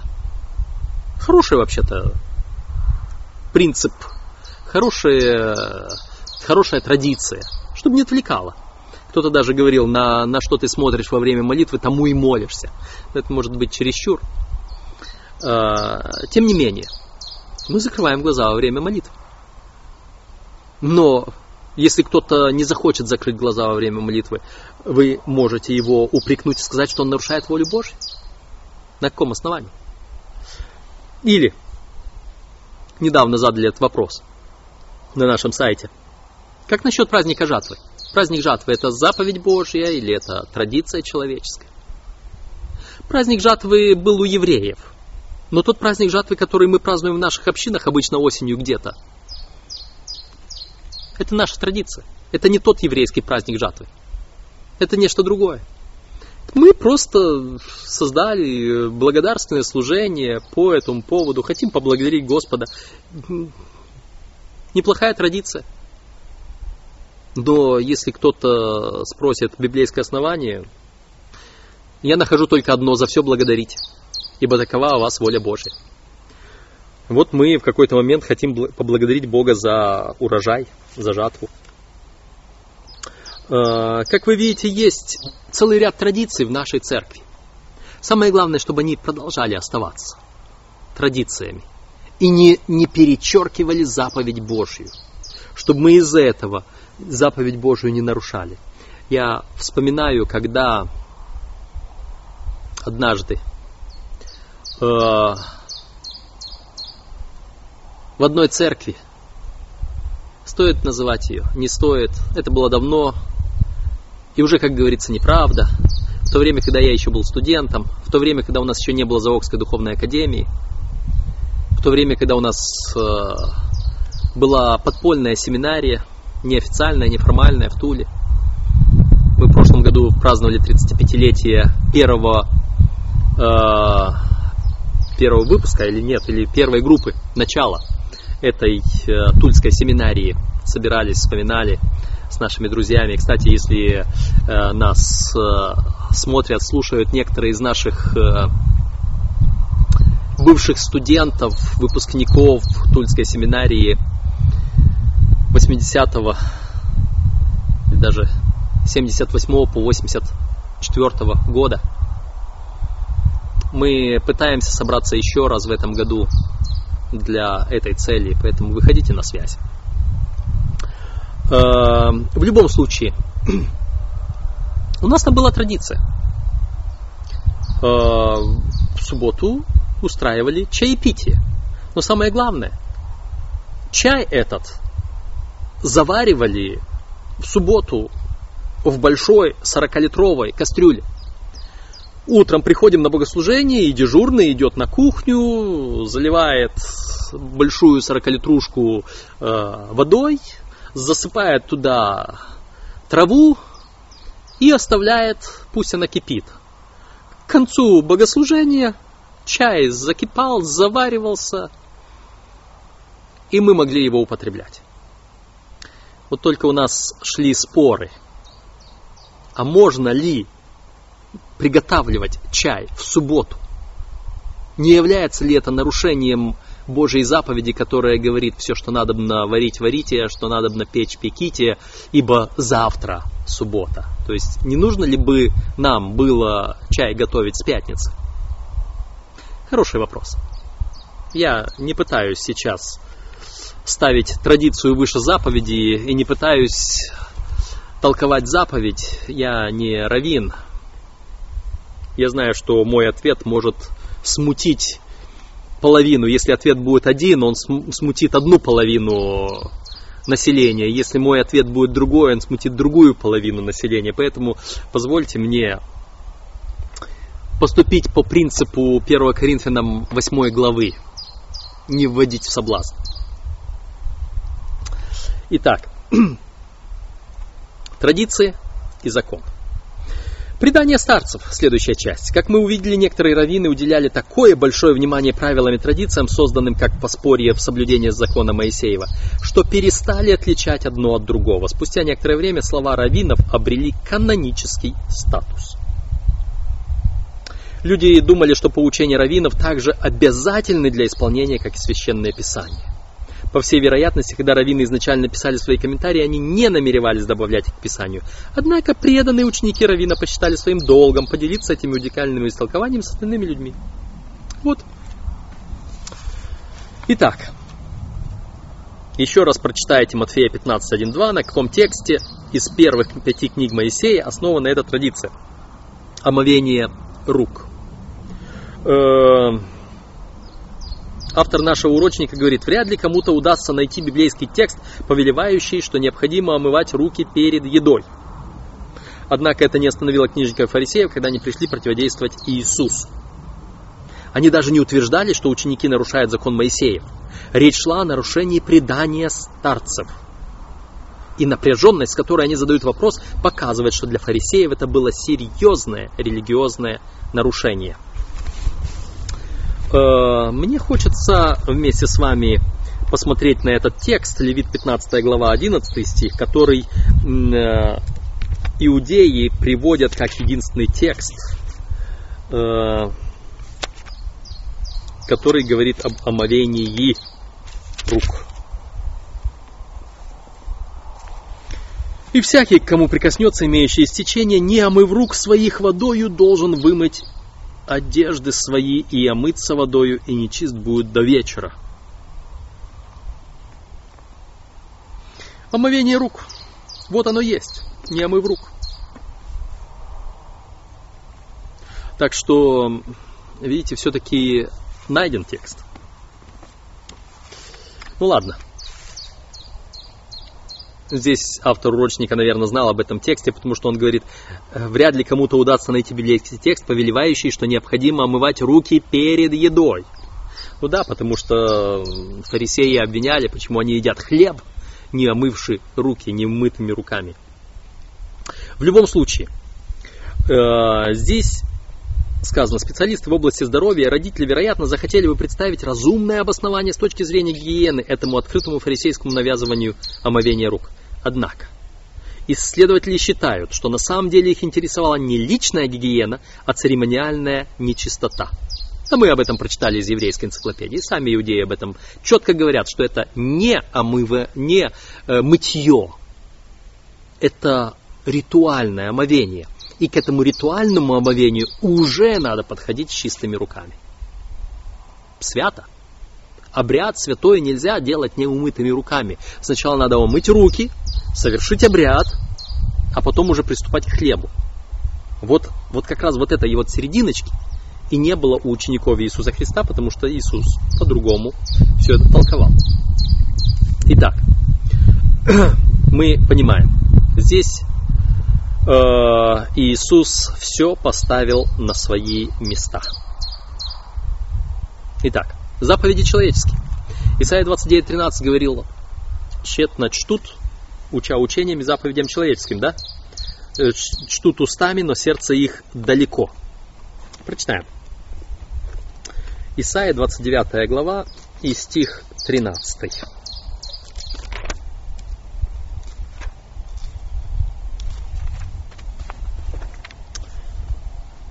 Хороший вообще-то принцип, хорошая, хорошая традиция, чтобы не отвлекало. Кто-то даже говорил, на, на что ты смотришь во время молитвы, тому и молишься. Это может быть чересчур. А, тем не менее, мы закрываем глаза во время молитвы. Но если кто-то не захочет закрыть глаза во время молитвы, вы можете его упрекнуть и сказать, что он нарушает волю Божью? На каком основании? Или недавно задали этот вопрос на нашем сайте. Как насчет праздника жатвы? Праздник жатвы это заповедь Божья или это традиция человеческая? Праздник жатвы был у евреев. Но тот праздник жатвы, который мы празднуем в наших общинах обычно осенью где-то, это наша традиция. Это не тот еврейский праздник жатвы. Это нечто другое. Мы просто создали благодарственное служение по этому поводу. Хотим поблагодарить Господа. Неплохая традиция. Но если кто-то спросит библейское основание, я нахожу только одно – за все благодарить, ибо такова у вас воля Божья. Вот мы в какой-то момент хотим поблагодарить Бога за урожай, за жатву. А, как вы видите, есть целый ряд традиций в нашей церкви. Самое главное, чтобы они продолжали оставаться традициями. и не, не перечеркивали заповедь Божью, чтобы мы из-за этого заповедь Божию не нарушали. Я вспоминаю, когда однажды э, в одной церкви, стоит называть ее, не стоит, это было давно, и уже, как говорится, неправда, в то время, когда я еще был студентом, в то время, когда у нас еще не было Заокской духовной академии, в то время, когда у нас э, была подпольная семинария, неофициальная, неформальная в Туле. Мы в прошлом году праздновали 35-летие первого, э, первого выпуска или нет, или первой группы, начала этой э, тульской семинарии. Собирались, вспоминали с нашими друзьями. Кстати, если э, нас э, смотрят, слушают некоторые из наших э, бывших студентов, выпускников Тульской семинарии 80-го или даже 78 по 84 года. Мы пытаемся собраться еще раз в этом году для этой цели, поэтому выходите на связь. Э, в любом случае, у нас там была традиция. Э, в субботу устраивали чаепитие. Но самое главное, чай этот заваривали в субботу в большой 40-литровой кастрюле. Утром приходим на богослужение, и дежурный идет на кухню, заливает большую 40-литрушку э, водой, засыпает туда траву и оставляет, пусть она кипит. К концу богослужения чай закипал, заваривался, и мы могли его употреблять. Вот только у нас шли споры. А можно ли приготавливать чай в субботу? Не является ли это нарушением Божьей заповеди, которая говорит, все, что надо варить, варите, а что надо печь, пеките, ибо завтра суббота. То есть не нужно ли бы нам было чай готовить с пятницы? Хороший вопрос. Я не пытаюсь сейчас ставить традицию выше заповеди и не пытаюсь толковать заповедь. Я не равин. Я знаю, что мой ответ может смутить половину. Если ответ будет один, он смутит одну половину населения. Если мой ответ будет другой, он смутит другую половину населения. Поэтому позвольте мне поступить по принципу 1 Коринфянам 8 главы. Не вводить в соблазн. Итак, традиции и закон. Предание старцев, следующая часть. Как мы увидели, некоторые раввины уделяли такое большое внимание правилам и традициям, созданным как поспорье в соблюдении закона Моисеева, что перестали отличать одно от другого. Спустя некоторое время слова раввинов обрели канонический статус. Люди думали, что поучения раввинов также обязательны для исполнения, как священное писание. По всей вероятности, когда раввины изначально писали свои комментарии, они не намеревались добавлять их к Писанию. Однако преданные ученики раввина посчитали своим долгом поделиться этими уникальными истолкованиями с остальными людьми. Вот. Итак, еще раз прочитайте Матфея 15.1.2, на каком тексте из первых пяти книг Моисея основана эта традиция. Омовение рук. Автор нашего урочника говорит, вряд ли кому-то удастся найти библейский текст, повелевающий, что необходимо омывать руки перед едой. Однако это не остановило книжников фарисеев, когда они пришли противодействовать Иисусу. Они даже не утверждали, что ученики нарушают закон Моисея. Речь шла о нарушении предания старцев. И напряженность, с которой они задают вопрос, показывает, что для фарисеев это было серьезное религиозное нарушение – мне хочется вместе с вами посмотреть на этот текст, Левит 15 глава 11 стих, который э, иудеи приводят как единственный текст, э, который говорит об омовении рук. И всякий, кому прикоснется имеющий истечение, не омыв рук своих водою, должен вымыть одежды свои и омыться водою, и нечист будет до вечера. Омовение рук. Вот оно есть, не омыв рук. Так что, видите, все-таки найден текст. Ну ладно. Здесь автор урочника, наверное, знал об этом тексте, потому что он говорит, «Э, вряд ли кому-то удастся найти библейский текст, повелевающий, что необходимо омывать руки перед едой. Ну да, потому что фарисеи обвиняли, почему они едят хлеб, не омывши руки, не мытыми руками. В любом случае, э, здесь сказано, специалисты в области здоровья, родители, вероятно, захотели бы представить разумное обоснование с точки зрения гигиены этому открытому фарисейскому навязыванию омовения рук. Однако, исследователи считают, что на самом деле их интересовала не личная гигиена, а церемониальная нечистота. А мы об этом прочитали из еврейской энциклопедии. Сами иудеи об этом четко говорят, что это не омыва, не э, мытье, это ритуальное омовение. И к этому ритуальному омовению уже надо подходить чистыми руками. Свято. Обряд святой нельзя делать неумытыми руками. Сначала надо умыть руки, совершить обряд, а потом уже приступать к хлебу. Вот, вот как раз вот этой вот серединочки и не было у учеников Иисуса Христа, потому что Иисус по-другому все это толковал. Итак, мы понимаем, здесь Иисус все поставил на свои места. Итак, заповеди человеческие. Исайя 29.13 говорил, тщетно чтут, уча учениями заповедям человеческим, да? Э, чтут устами, но сердце их далеко. Прочитаем. Исайя 29 глава и стих 13.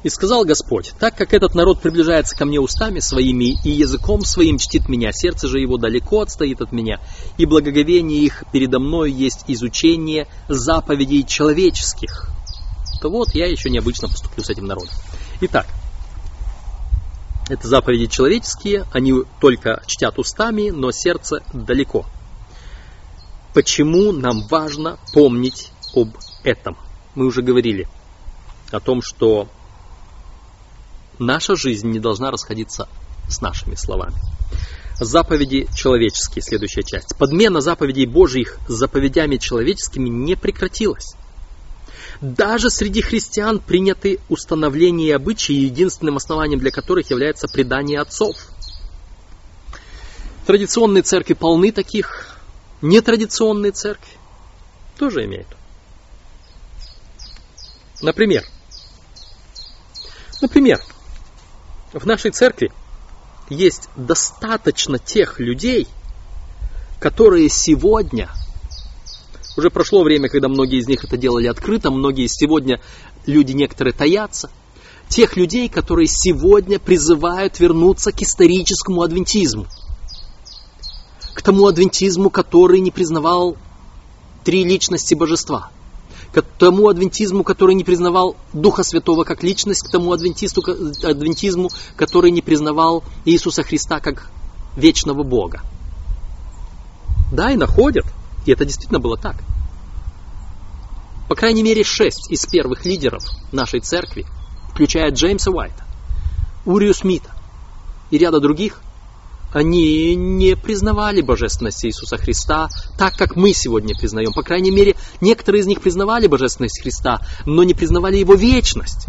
И сказал Господь, так как этот народ приближается ко мне устами своими и языком своим чтит меня, сердце же его далеко отстоит от меня, и благоговение их передо мной есть изучение заповедей человеческих, то вот я еще необычно поступлю с этим народом. Итак, это заповеди человеческие, они только чтят устами, но сердце далеко. Почему нам важно помнить об этом? Мы уже говорили о том, что наша жизнь не должна расходиться с нашими словами. Заповеди человеческие, следующая часть. Подмена заповедей Божьих заповедями человеческими не прекратилась. Даже среди христиан приняты установления и обычаи, единственным основанием для которых является предание отцов. Традиционные церкви полны таких, нетрадиционные церкви тоже имеют. Например, например, в нашей церкви есть достаточно тех людей, которые сегодня – уже прошло время, когда многие из них это делали открыто, многие сегодня люди некоторые таятся. Тех людей, которые сегодня призывают вернуться к историческому адвентизму. К тому адвентизму, который не признавал три личности божества. К тому адвентизму, который не признавал Духа Святого как личность, к тому адвентисту, адвентизму, который не признавал Иисуса Христа как вечного Бога. Да, и находят – и это действительно было так. По крайней мере, шесть из первых лидеров нашей церкви, включая Джеймса Уайта, Урию Смита и ряда других, они не признавали божественность Иисуса Христа так, как мы сегодня признаем. По крайней мере, некоторые из них признавали божественность Христа, но не признавали Его вечность.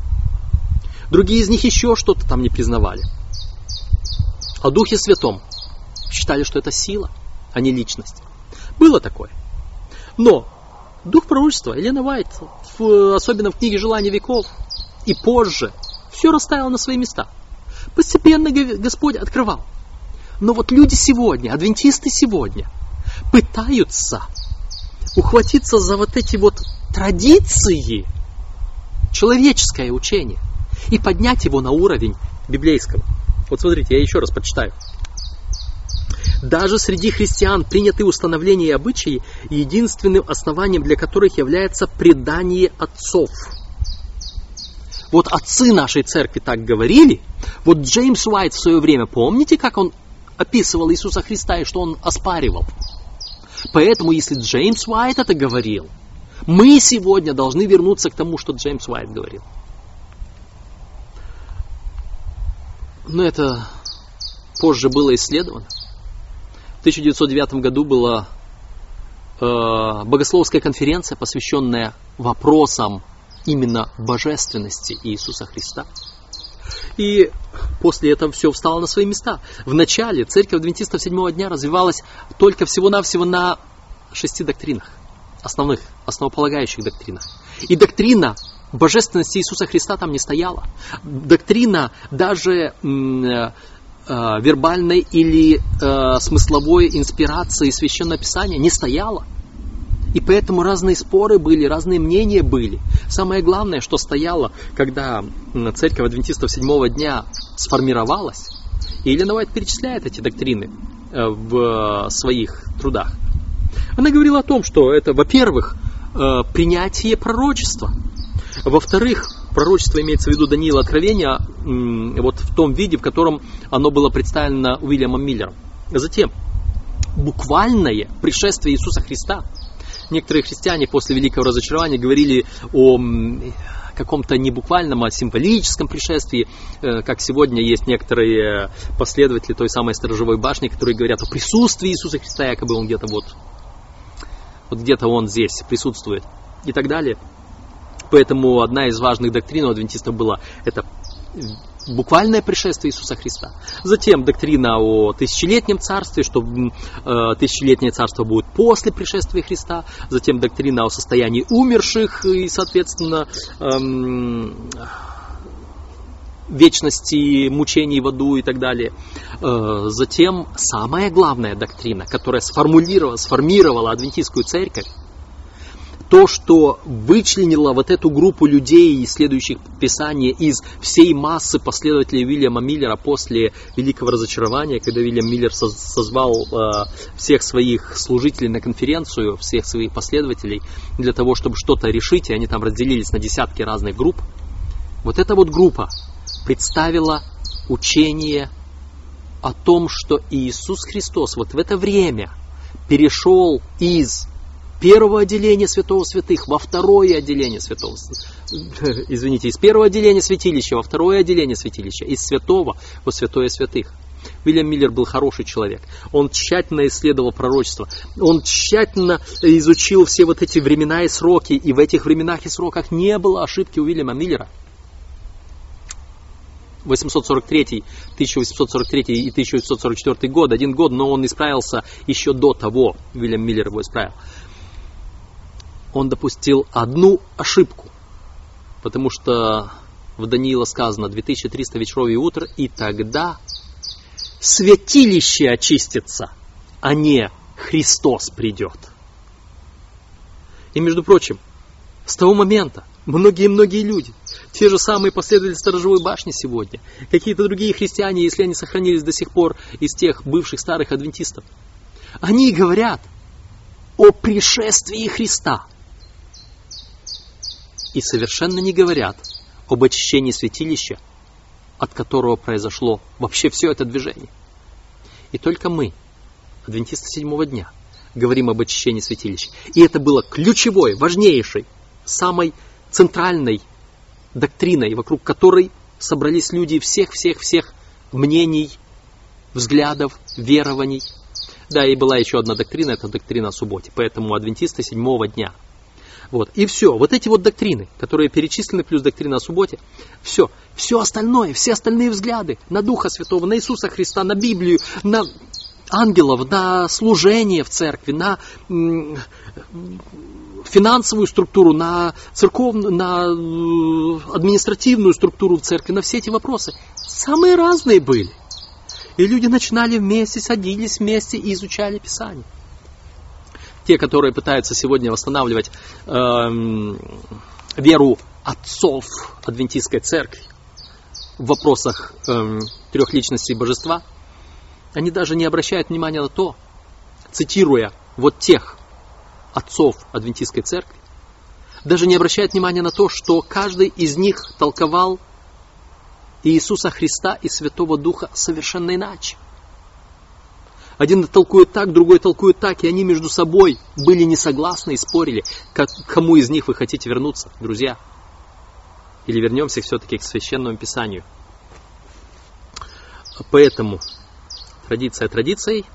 Другие из них еще что-то там не признавали. О Духе Святом считали, что это сила, а не личность. Было такое. Но дух пророчества, Елена Вайт, в, особенно в книге «Желание веков» и позже, все расставило на свои места. Постепенно Господь открывал. Но вот люди сегодня, адвентисты сегодня, пытаются ухватиться за вот эти вот традиции, человеческое учение, и поднять его на уровень библейского. Вот смотрите, я еще раз почитаю. Даже среди христиан приняты установления и обычаи, единственным основанием для которых является предание отцов. Вот отцы нашей церкви так говорили. Вот Джеймс Уайт в свое время, помните, как он описывал Иисуса Христа и что он оспаривал? Поэтому, если Джеймс Уайт это говорил, мы сегодня должны вернуться к тому, что Джеймс Уайт говорил. Но это позже было исследовано. В 1909 году была э, богословская конференция, посвященная вопросам именно божественности Иисуса Христа. И после этого все встало на свои места. В начале церковь адвентистов седьмого дня развивалась только всего-навсего на шести доктринах, основных, основополагающих доктринах. И доктрина божественности Иисуса Христа там не стояла. Доктрина даже э, э, вербальной или э, смысловой инспирации Священного Писания не стояла. И поэтому разные споры были, разные мнения были. Самое главное, что стояло, когда церковь адвентистов седьмого дня сформировалась, и Елена Уайт перечисляет эти доктрины э, в своих трудах. Она говорила о том, что это, во-первых, э, принятие пророчества. Во-вторых, пророчество имеется в виду Даниила Откровения вот в том виде, в котором оно было представлено Уильямом Миллером. Затем, буквальное пришествие Иисуса Христа – некоторые христиане после великого разочарования говорили о каком-то не буквальном, а символическом пришествии, э, как сегодня есть некоторые последователи той самой сторожевой башни, которые говорят о присутствии Иисуса Христа, якобы он где-то вот, вот где-то он здесь присутствует и так далее. Поэтому одна из важных доктрин у адвентистов была это буквальное пришествие Иисуса Христа. Затем доктрина о тысячелетнем царстве, что э, тысячелетнее царство будет после пришествия Христа. Затем доктрина о состоянии умерших и, соответственно, эм, вечности, мучений в аду и так далее. Э, затем самая главная доктрина, которая сформулировала, сформировала адвентистскую церковь, то, что вычленило вот эту группу людей, исследующих Писание, из всей массы последователей Уильяма Миллера после Великого Разочарования, когда Уильям Миллер созвал э, всех своих служителей на конференцию, всех своих последователей, для того, чтобы что-то решить, и они там разделились на десятки разных групп. Вот эта вот группа представила учение о том, что Иисус Христос вот в это время перешел из первого отделения святого святых во второе отделение святого извините, из первого отделения святилища во второе отделение святилища, из святого во святое святых. Вильям Миллер был хороший человек. Он тщательно исследовал пророчество. Он тщательно изучил все вот эти времена и сроки. И в этих временах и сроках не было ошибки у Вильяма Миллера. 843, 1843 и 1844 год, один год, но он исправился еще до того, Вильям Миллер его исправил он допустил одну ошибку, потому что в Даниила сказано 2300 вечеров и утр, и тогда святилище очистится, а не Христос придет. И между прочим, с того момента многие-многие люди, те же самые последователи сторожевой башни сегодня, какие-то другие христиане, если они сохранились до сих пор из тех бывших старых адвентистов, они говорят о пришествии Христа – и совершенно не говорят об очищении святилища, от которого произошло вообще все это движение. И только мы, адвентисты седьмого дня, говорим об очищении святилища. И это было ключевой, важнейшей, самой центральной доктриной, вокруг которой собрались люди всех-всех-всех мнений, взглядов, верований. Да, и была еще одна доктрина, это доктрина о субботе. Поэтому адвентисты седьмого дня – вот. И все. Вот эти вот доктрины, которые перечислены, плюс доктрина о субботе, все. Все остальное, все остальные взгляды на Духа Святого, на Иисуса Христа, на Библию, на ангелов, на служение в церкви, на финансовую структуру, на церковную, на э, административную структуру в церкви, на все эти вопросы. Самые разные были. И люди начинали вместе, садились вместе и изучали Писание те, которые пытаются сегодня восстанавливать э, веру отцов адвентистской церкви в вопросах э, трехличности божества, они даже не обращают внимания на то, цитируя вот тех отцов адвентистской церкви, даже не обращают внимания на то, что каждый из них толковал Иисуса Христа и Святого Духа совершенно иначе. Один толкует так, другой толкует так, и они между собой были не согласны и спорили, как, кому из них вы хотите вернуться, друзья. Или вернемся все-таки к священному писанию. Поэтому традиция традицией,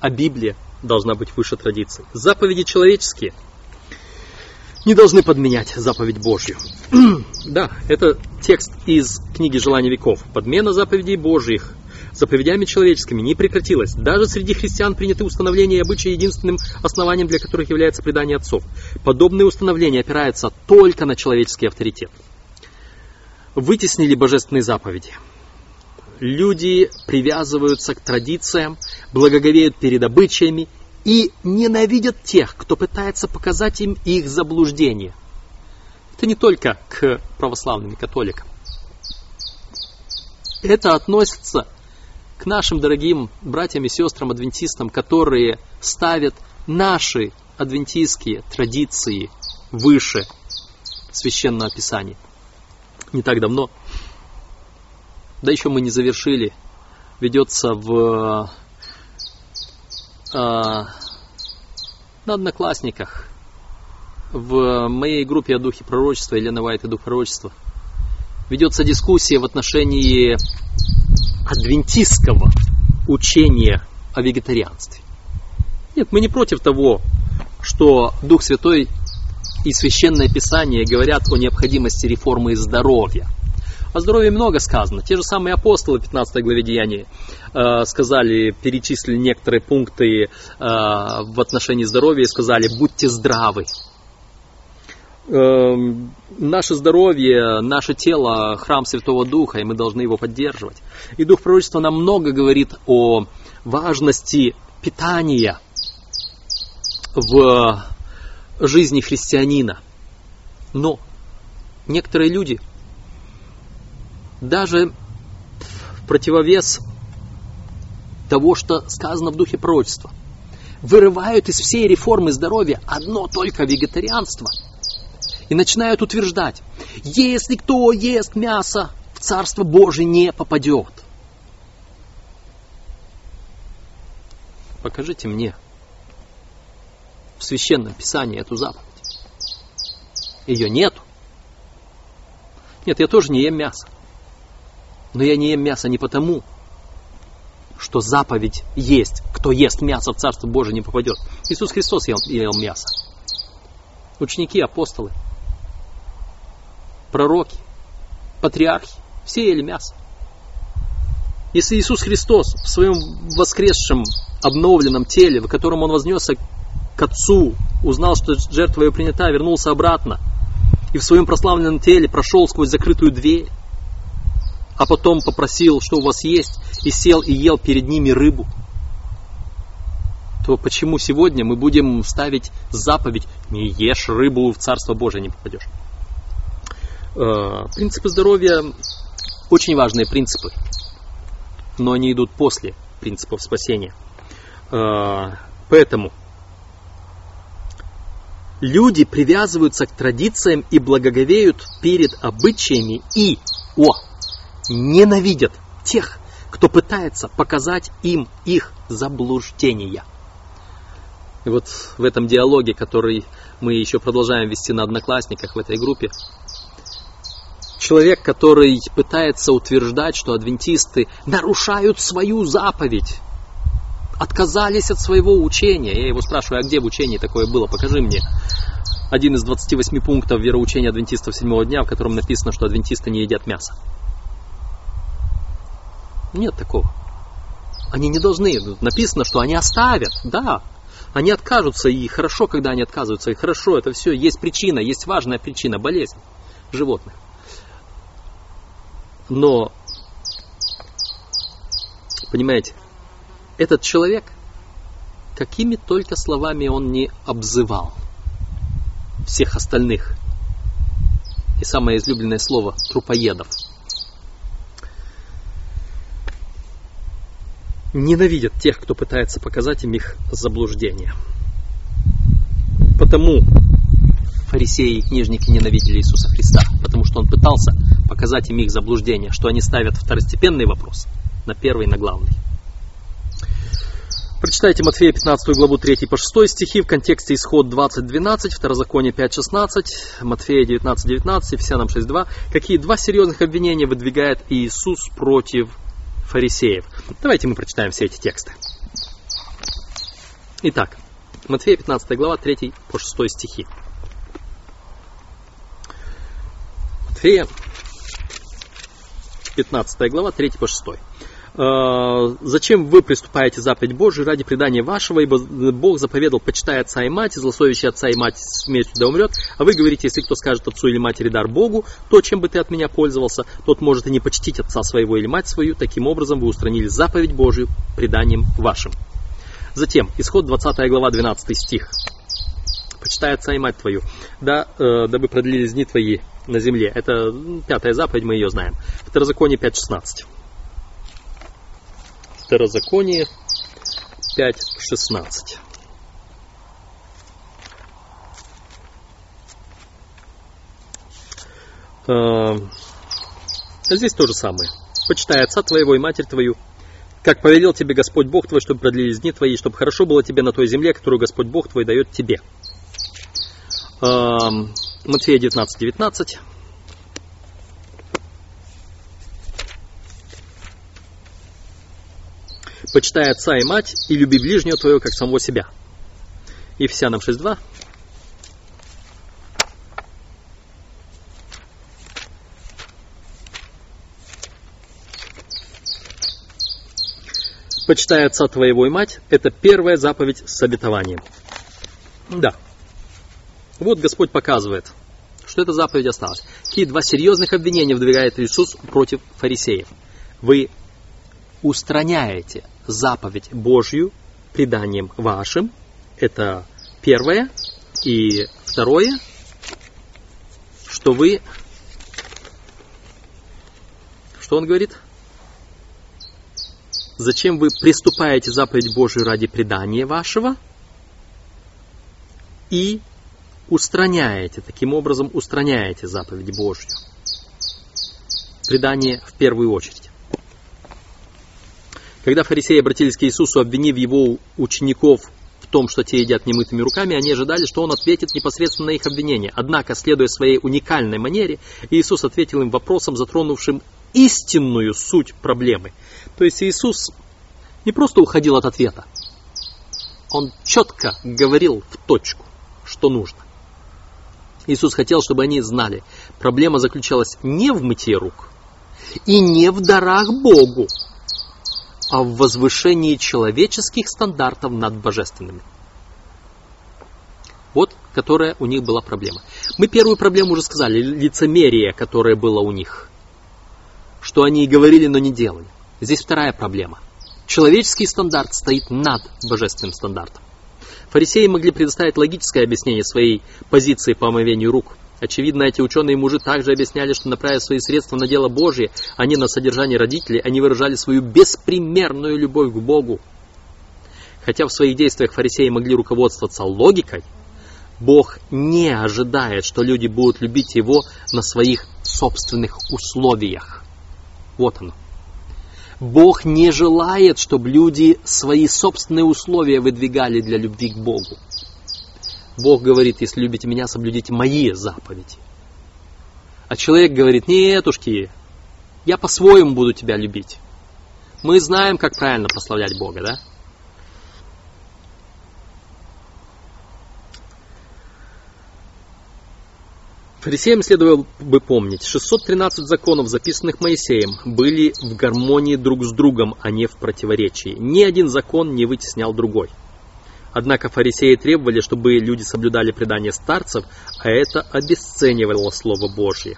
а Библия должна быть выше традиций. Заповеди человеческие не должны подменять заповедь Божью. да, это текст из книги «Желания веков». Подмена заповедей Божьих заповедями человеческими не прекратилась. Даже среди христиан приняты установления и обычаи единственным основанием для которых является предание отцов. Подобные установления опираются только на человеческий авторитет. Вытеснили божественные заповеди – люди привязываются к традициям, благоговеют перед обычаями и ненавидят тех, кто пытается показать им их заблуждение. Это не только к православным и католикам. Это относится к нашим дорогим братьям и сестрам адвентистам, которые ставят наши адвентистские традиции выше священного писания. Не так давно да еще мы не завершили, ведется в э, на Одноклассниках, в моей группе о духе пророчества, Елена Вайт и дух пророчества, ведется дискуссия в отношении адвентистского учения о вегетарианстве. Нет, мы не против того, что Дух Святой и Священное Писание говорят о необходимости реформы здоровья – о здоровье много сказано. Те же самые апостолы в 15 главе Деяний э, сказали, перечислили некоторые пункты э, в отношении здоровья и сказали, будьте здравы. Э, наше здоровье, наше тело, храм Святого Духа, и мы должны его поддерживать. И Дух Пророчества нам много говорит о важности питания в жизни христианина. Но некоторые люди даже в противовес того, что сказано в духе пророчества. Вырывают из всей реформы здоровья одно только вегетарианство. И начинают утверждать, если кто ест мясо, в Царство Божие не попадет. Покажите мне в Священном Писании эту заповедь. Ее нету. Нет, я тоже не ем мясо. Но я не ем мясо не потому, что заповедь есть. Кто ест мясо в Царство Божие не попадет. Иисус Христос ел, ел мясо. Ученики, апостолы, пророки, патриархи, все ели мясо. Если Иисус Христос в своем воскресшем, обновленном теле, в котором Он вознесся к Отцу, узнал, что жертва его принята, вернулся обратно, и в своем прославленном теле прошел сквозь закрытую дверь, а потом попросил, что у вас есть, и сел и ел перед ними рыбу, то почему сегодня мы будем ставить заповедь «не ешь рыбу, в Царство Божие не попадешь»? Э, принципы здоровья очень важные принципы, но они идут после принципов спасения. Э, поэтому люди привязываются к традициям и благоговеют перед обычаями и, о, ненавидят тех, кто пытается показать им их заблуждения. И вот в этом диалоге, который мы еще продолжаем вести на одноклассниках в этой группе, человек, который пытается утверждать, что адвентисты нарушают свою заповедь, отказались от своего учения. Я его спрашиваю, а где в учении такое было? Покажи мне один из 28 пунктов вероучения адвентистов седьмого дня, в котором написано, что адвентисты не едят мясо. Нет такого. Они не должны. Написано, что они оставят. Да, они откажутся, и хорошо, когда они отказываются, и хорошо, это все, есть причина, есть важная причина, болезнь животных. Но, понимаете, этот человек, какими только словами он не обзывал всех остальных, и самое излюбленное слово – трупоедов – ненавидят тех, кто пытается показать им их заблуждение. Потому фарисеи и книжники ненавидели Иисуса Христа, потому что Он пытался показать им их заблуждение, что они ставят второстепенный вопрос на первый, на главный. Прочитайте Матфея 15 главу 3 по 6 стихи в контексте исход 20.12, Второзаконие 5.16, Матфея 19.19, Ефесянам 6.2. Какие два серьезных обвинения выдвигает Иисус против фарисеев? Давайте мы прочитаем все эти тексты. Итак, Матфея 15 глава 3 по 6 стихи. Матфея 15 глава 3 по 6. Э, зачем вы приступаете заповедь Божию ради предания вашего, ибо Бог заповедал, почитай отца и мать, и злословящий отца и мать смертью да умрет, а вы говорите, если кто скажет отцу или матери дар Богу, то, чем бы ты от меня пользовался, тот может и не почтить отца своего или мать свою, таким образом вы устранили заповедь Божию преданием вашим. Затем, исход 20 глава, 12 стих. Почитай отца и мать твою, да, э, дабы продлились дни твои на земле. Это пятая заповедь, мы ее знаем. Второзаконие 5.16. Второзаконие 5.16. А, здесь то же самое. Почитай отца твоего и матерь твою, как повелел тебе Господь Бог твой, чтобы продлились дни твои, чтобы хорошо было тебе на той земле, которую Господь Бог твой дает тебе. Матфея 19, 19. почитай отца и мать и люби ближнего твоего, как самого себя. Ефесянам 6.2. Почитай отца твоего и мать, это первая заповедь с обетованием. Да. Вот Господь показывает, что эта заповедь осталась. Какие два серьезных обвинения выдвигает Иисус против фарисеев. Вы устраняете заповедь Божью преданием вашим. Это первое. И второе, что вы... Что он говорит? Зачем вы приступаете заповедь Божию ради предания вашего и устраняете, таким образом устраняете заповедь Божью. Предание в первую очередь. Когда фарисеи обратились к Иисусу, обвинив его учеников в том, что те едят немытыми руками, они ожидали, что он ответит непосредственно на их обвинение. Однако, следуя своей уникальной манере, Иисус ответил им вопросом, затронувшим истинную суть проблемы. То есть Иисус не просто уходил от ответа, он четко говорил в точку, что нужно. Иисус хотел, чтобы они знали, проблема заключалась не в мытье рук и не в дарах Богу, а в возвышении человеческих стандартов над божественными. Вот, которая у них была проблема. Мы первую проблему уже сказали, лицемерие, которое было у них. Что они говорили, но не делали. Здесь вторая проблема. Человеческий стандарт стоит над божественным стандартом. Фарисеи могли предоставить логическое объяснение своей позиции по омовению рук – Очевидно, эти ученые-мужи также объясняли, что направив свои средства на дело Божие, а не на содержание родителей, они выражали свою беспримерную любовь к Богу. Хотя в своих действиях фарисеи могли руководствоваться логикой, Бог не ожидает, что люди будут любить Его на своих собственных условиях. Вот оно. Бог не желает, чтобы люди свои собственные условия выдвигали для любви к Богу. Бог говорит, если любите меня, соблюдите мои заповеди. А человек говорит, нетушки, я по-своему буду тебя любить. Мы знаем, как правильно прославлять Бога, да? Фарисеям следовало бы помнить, 613 законов, записанных Моисеем, были в гармонии друг с другом, а не в противоречии. Ни один закон не вытеснял другой. Однако фарисеи требовали, чтобы люди соблюдали предание старцев, а это обесценивало Слово Божье.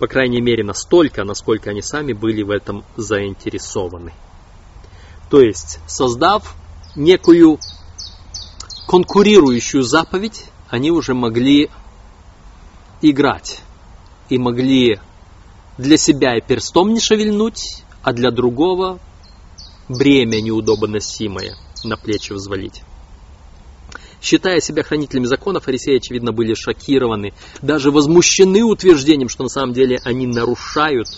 По крайней мере настолько, насколько они сами были в этом заинтересованы. То есть, создав некую конкурирующую заповедь, они уже могли играть и могли для себя и перстом не шевельнуть, а для другого бремя неудобоносимое на плечи взвалить. Считая себя хранителями закона, фарисеи, очевидно, были шокированы, даже возмущены утверждением, что на самом деле они нарушают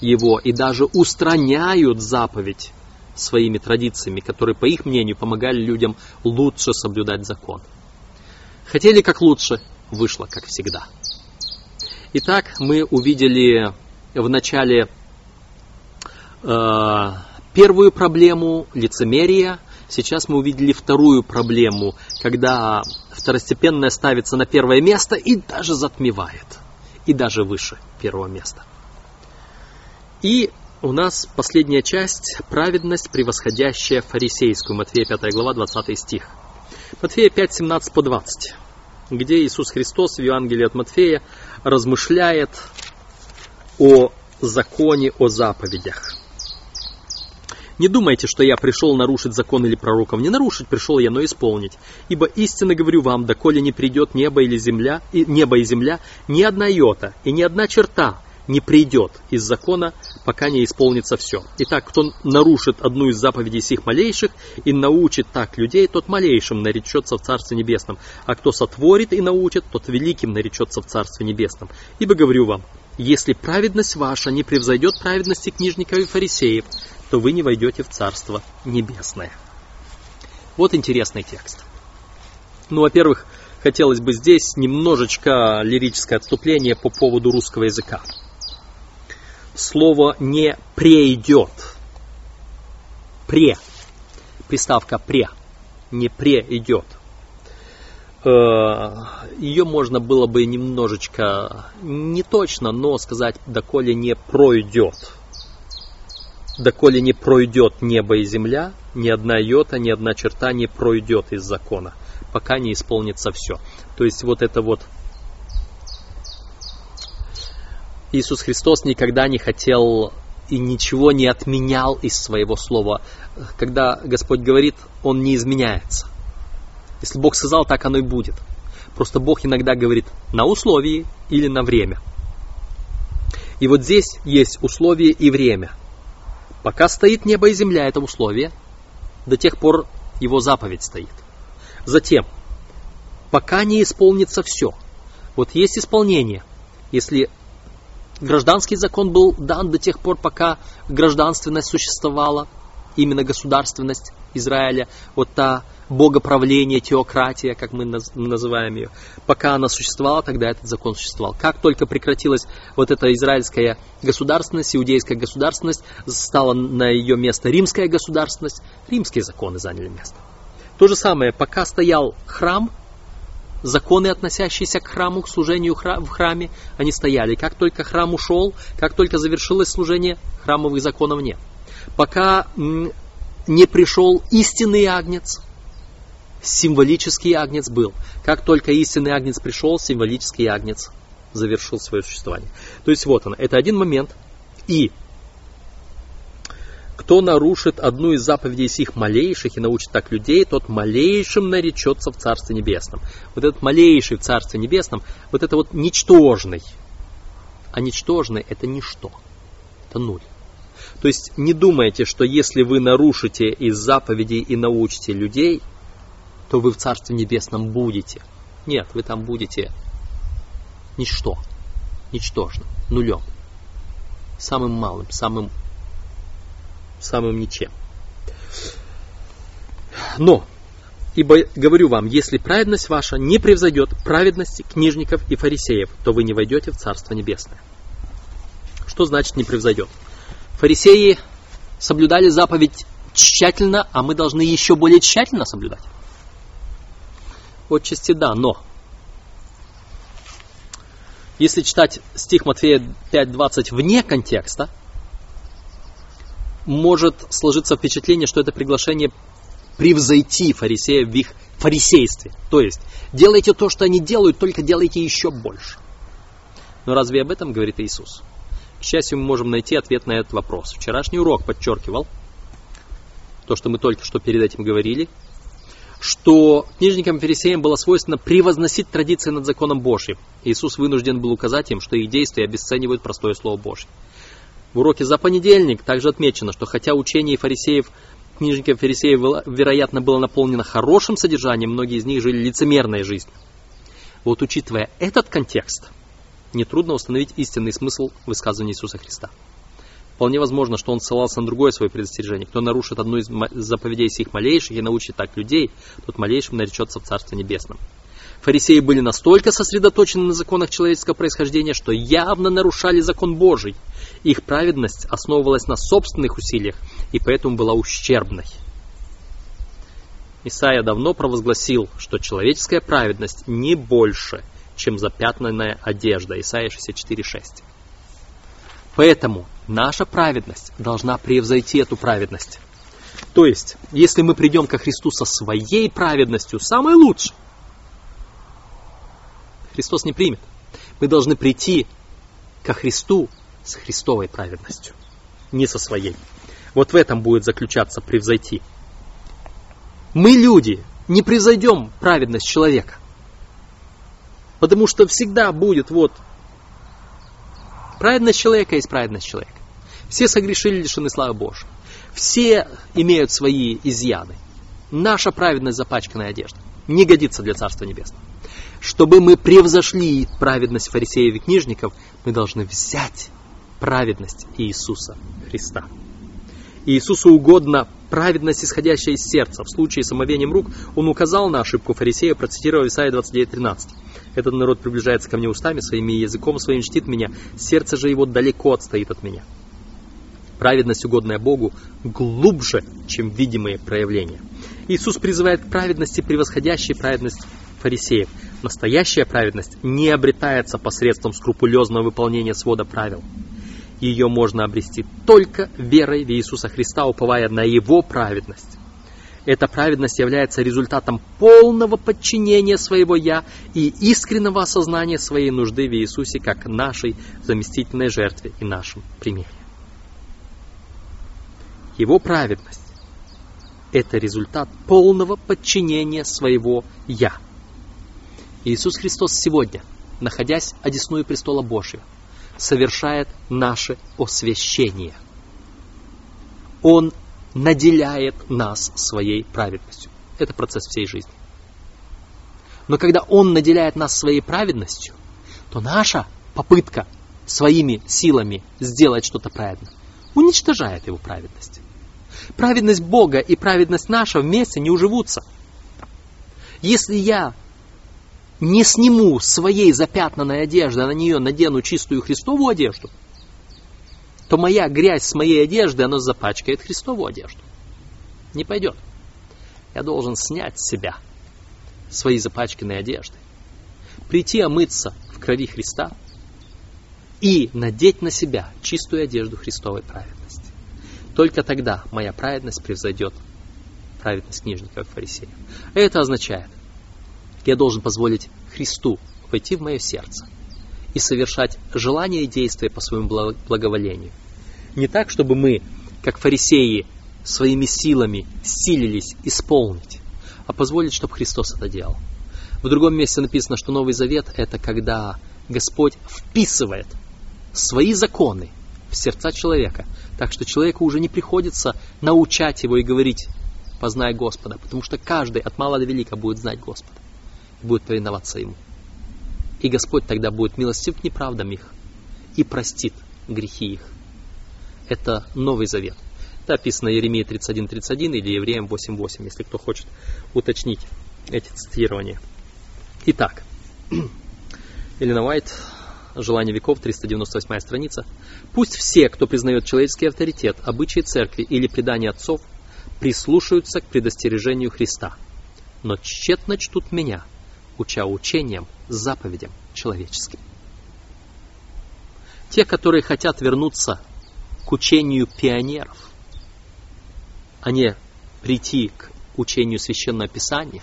его и даже устраняют заповедь своими традициями, которые, по их мнению, помогали людям лучше соблюдать закон. Хотели как лучше, вышло как всегда. Итак, мы увидели в начале э, первую проблему лицемерия. Сейчас мы увидели вторую проблему, когда второстепенное ставится на первое место и даже затмевает, и даже выше первого места. И у нас последняя часть – праведность, превосходящая фарисейскую. Матфея 5 глава, 20 стих. Матфея 5, 17 по 20, где Иисус Христос в Евангелии от Матфея размышляет о законе, о заповедях. Не думайте, что я пришел нарушить закон или пророков. Не нарушить пришел я, но исполнить. Ибо истинно говорю вам, доколе не придет небо или земля, и, небо и земля, ни одна йота и ни одна черта не придет из закона, пока не исполнится все. Итак, кто нарушит одну из заповедей сих малейших и научит так людей, тот малейшим наречется в Царстве Небесном. А кто сотворит и научит, тот великим наречется в Царстве Небесном. Ибо говорю вам, если праведность ваша не превзойдет праведности книжников и фарисеев, то вы не войдете в Царство Небесное. Вот интересный текст. Ну, во-первых, хотелось бы здесь немножечко лирическое отступление по поводу русского языка. Слово не придет. Пре. Приставка пре. Не пре идет. Э, Ее можно было бы немножечко не точно, но сказать, доколе не пройдет. Доколе не пройдет небо и земля, ни одна йота, ни одна черта не пройдет из закона, пока не исполнится все. То есть вот это вот Иисус Христос никогда не хотел и ничего не отменял из своего слова. Когда Господь говорит, Он не изменяется. Если Бог сказал, так оно и будет. Просто Бог иногда говорит на условии или на время. И вот здесь есть условие и время. Пока стоит небо и земля, это условие, до тех пор его заповедь стоит. Затем, пока не исполнится все. Вот есть исполнение. Если гражданский закон был дан до тех пор, пока гражданственность существовала, именно государственность Израиля, вот та богоправление, теократия, как мы называем ее. Пока она существовала, тогда этот закон существовал. Как только прекратилась вот эта израильская государственность, иудейская государственность, стала на ее место римская государственность, римские законы заняли место. То же самое, пока стоял храм, законы, относящиеся к храму, к служению в храме, они стояли. Как только храм ушел, как только завершилось служение, храмовых законов нет. Пока не пришел истинный агнец, символический агнец был. Как только истинный агнец пришел, символический агнец завершил свое существование. То есть вот он, это один момент. И кто нарушит одну из заповедей сих малейших и научит так людей, тот малейшим наречется в Царстве Небесном. Вот этот малейший в Царстве Небесном, вот это вот ничтожный. А ничтожный это ничто. Это нуль. То есть не думайте, что если вы нарушите из заповедей и научите людей, то вы в Царстве Небесном будете. Нет, вы там будете ничто, ничтожно, нулем, самым малым, самым, самым ничем. Но, ибо говорю вам, если праведность ваша не превзойдет праведности книжников и фарисеев, то вы не войдете в Царство Небесное. Что значит не превзойдет? Фарисеи соблюдали заповедь тщательно, а мы должны еще более тщательно соблюдать отчасти да, но если читать стих Матфея 5.20 вне контекста, может сложиться впечатление, что это приглашение превзойти фарисеев в их фарисействе. То есть, делайте то, что они делают, только делайте еще больше. Но разве об этом говорит Иисус? К счастью, мы можем найти ответ на этот вопрос. Вчерашний урок подчеркивал то, что мы только что перед этим говорили, что книжникам фарисеям было свойственно превозносить традиции над законом Божьим. Иисус вынужден был указать им, что их действия обесценивают простое Слово Божье. В уроке за понедельник также отмечено, что хотя учение фарисеев, книжников фарисеев, вероятно, было наполнено хорошим содержанием, многие из них жили лицемерной жизнью. Вот учитывая этот контекст, нетрудно установить истинный смысл высказывания Иисуса Христа. Вполне возможно, что он ссылался на другое свое предостережение. Кто нарушит одну из заповедей сих малейших и научит так людей, тот малейшим наречется в Царстве Небесном. Фарисеи были настолько сосредоточены на законах человеческого происхождения, что явно нарушали закон Божий. Их праведность основывалась на собственных усилиях и поэтому была ущербной. Исаия давно провозгласил, что человеческая праведность не больше, чем запятнанная одежда. Исаия 64.6. Поэтому наша праведность должна превзойти эту праведность. То есть, если мы придем ко Христу со своей праведностью, самой лучшей, Христос не примет. Мы должны прийти ко Христу с Христовой праведностью, не со своей. Вот в этом будет заключаться превзойти. Мы, люди, не превзойдем праведность человека. Потому что всегда будет вот праведность человека есть праведность человека. Все согрешили, лишены славы Божьей. Все имеют свои изъяны. Наша праведность запачканная одежда. Не годится для Царства Небесного. Чтобы мы превзошли праведность фарисеев и книжников, мы должны взять праведность Иисуса Христа. Иисусу угодно праведность, исходящая из сердца. В случае с омовением рук он указал на ошибку фарисея, процитировав Исайя 29.13. «Этот народ приближается ко мне устами своими языком своим чтит меня, сердце же его далеко отстоит от меня». Праведность, угодная Богу, глубже, чем видимые проявления. Иисус призывает к праведности, превосходящей праведность фарисеев. Настоящая праведность не обретается посредством скрупулезного выполнения свода правил. Ее можно обрести только верой в Иисуса Христа, уповая на Его праведность. Эта праведность является результатом полного подчинения своего «я» и искреннего осознания своей нужды в Иисусе как нашей заместительной жертве и нашем примере. Его праведность – это результат полного подчинения своего «я». Иисус Христос сегодня, находясь одесную престола Божьего, совершает наше освящение. Он наделяет нас своей праведностью. Это процесс всей жизни. Но когда Он наделяет нас своей праведностью, то наша попытка своими силами сделать что-то праведно уничтожает Его праведность. Праведность Бога и праведность наша вместе не уживутся. Если я не сниму своей запятнанной одежды, а на нее надену чистую Христову одежду, то моя грязь с моей одежды, она запачкает Христову одежду. Не пойдет. Я должен снять с себя свои запачканные одежды, прийти омыться в крови Христа и надеть на себя чистую одежду Христовой праведности. Только тогда моя праведность превзойдет праведность книжников и фарисеев. Это означает, я должен позволить Христу войти в мое сердце и совершать желания и действия по своему благоволению. Не так, чтобы мы, как фарисеи, своими силами силились исполнить, а позволить, чтобы Христос это делал. В другом месте написано, что Новый Завет – это когда Господь вписывает свои законы в сердца человека, так что человеку уже не приходится научать его и говорить «познай Господа», потому что каждый от мала до велика будет знать Господа будет повиноваться Ему. И Господь тогда будет милостив к неправдам их и простит грехи их. Это Новый Завет. Это описано Еремии 31.31 или Евреям 8.8, если кто хочет уточнить эти цитирования. Итак, Элина Уайт, «Желание веков», 398 страница. «Пусть все, кто признает человеческий авторитет, обычаи церкви или предания отцов, прислушаются к предостережению Христа, но тщетно чтут меня, уча учением, заповедям человеческим. Те, которые хотят вернуться к учению пионеров, а не прийти к учению Священного Писания,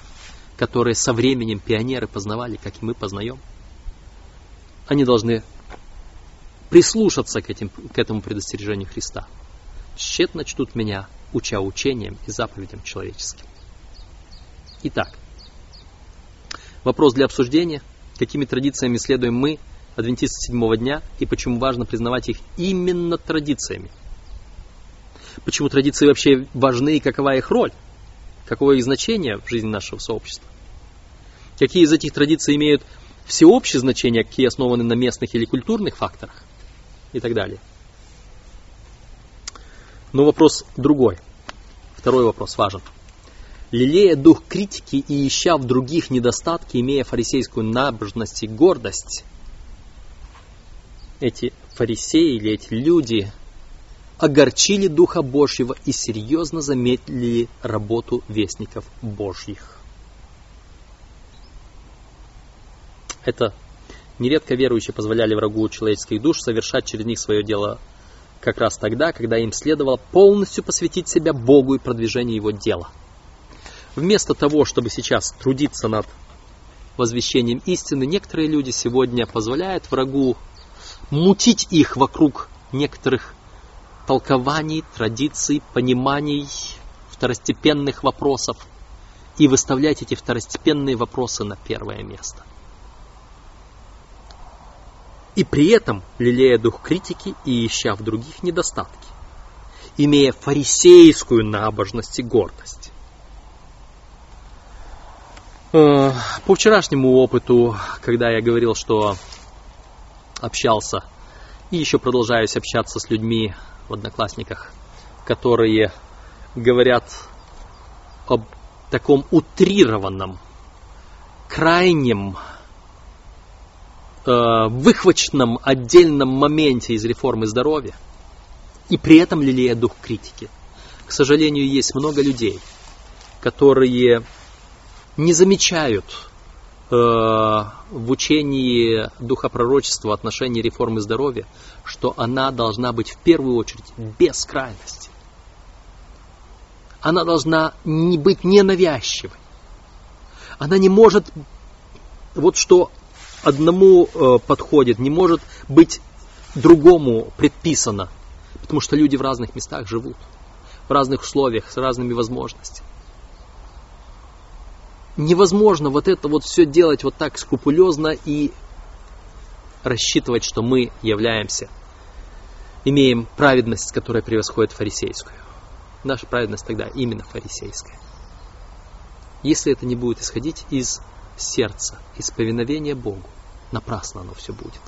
которое со временем пионеры познавали, как и мы познаем, они должны прислушаться к, этим, к этому предостережению Христа. Тщетно чтут меня, уча учением и заповедям человеческим. Итак, Вопрос для обсуждения. Какими традициями следуем мы, адвентисты седьмого дня, и почему важно признавать их именно традициями? Почему традиции вообще важны и какова их роль? Какое их значение в жизни нашего сообщества? Какие из этих традиций имеют всеобщее значение, какие основаны на местных или культурных факторах? И так далее. Но вопрос другой. Второй вопрос важен. Лелея дух критики и ища в других недостатки, имея фарисейскую набожность и гордость, эти фарисеи или эти люди огорчили Духа Божьего и серьезно заметили работу вестников Божьих. Это нередко верующие позволяли врагу человеческих душ совершать через них свое дело как раз тогда, когда им следовало полностью посвятить себя Богу и продвижению Его дела. Вместо того, чтобы сейчас трудиться над возвещением истины, некоторые люди сегодня позволяют врагу мутить их вокруг некоторых толкований, традиций, пониманий, второстепенных вопросов и выставлять эти второстепенные вопросы на первое место. И при этом лелея дух критики и ища в других недостатки, имея фарисейскую набожность и гордость. Э, по вчерашнему опыту, когда я говорил, что общался и еще продолжаюсь общаться с людьми в Одноклассниках, которые говорят об таком утрированном, крайнем, э, выхваченном отдельном моменте из реформы здоровья, и при этом лелея дух критики. К сожалению, есть много людей, которые не замечают э, в учении духа пророчества в отношении реформы здоровья, что она должна быть в первую очередь без крайности. Она должна не быть ненавязчивой. Она не может, вот что одному э, подходит, не может быть другому предписано. Потому что люди в разных местах живут, в разных условиях, с разными возможностями. Невозможно вот это вот все делать вот так скрупулезно и рассчитывать, что мы являемся, имеем праведность, которая превосходит фарисейскую. Наша праведность тогда именно фарисейская. Если это не будет исходить из сердца, из повиновения Богу, напрасно оно все будет.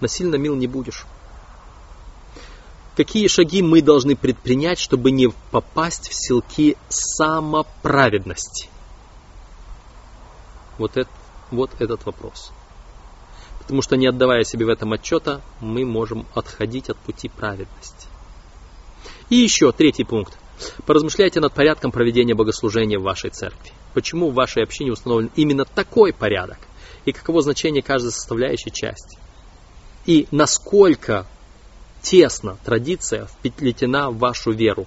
Насильно мил не будешь. Какие шаги мы должны предпринять, чтобы не попасть в селки самоправедности? Вот, это, вот этот вопрос. Потому что не отдавая себе в этом отчета, мы можем отходить от пути праведности. И еще третий пункт. Поразмышляйте над порядком проведения богослужения в вашей церкви. Почему в вашей общине установлен именно такой порядок? И каково значение каждой составляющей части? И насколько тесно традиция вплетена в вашу веру?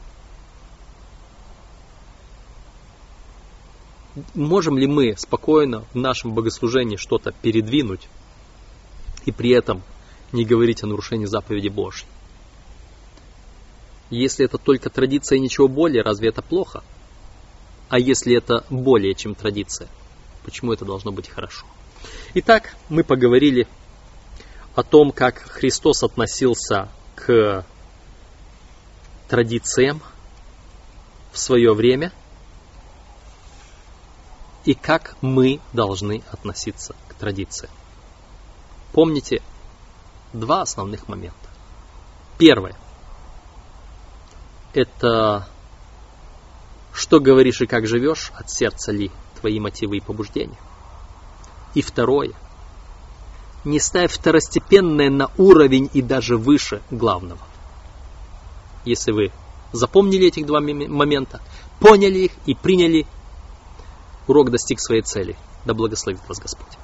Можем ли мы спокойно в нашем богослужении что-то передвинуть и при этом не говорить о нарушении заповеди Божьей? Если это только традиция и ничего более, разве это плохо? А если это более чем традиция, почему это должно быть хорошо? Итак, мы поговорили о том, как Христос относился к традициям в свое время и как мы должны относиться к традициям. Помните два основных момента. Первое – это что говоришь и как живешь, от сердца ли твои мотивы и побуждения. И второе, не ставь второстепенное на уровень и даже выше главного. Если вы запомнили этих два момента, поняли их и приняли, урок достиг своей цели. Да благословит вас Господь.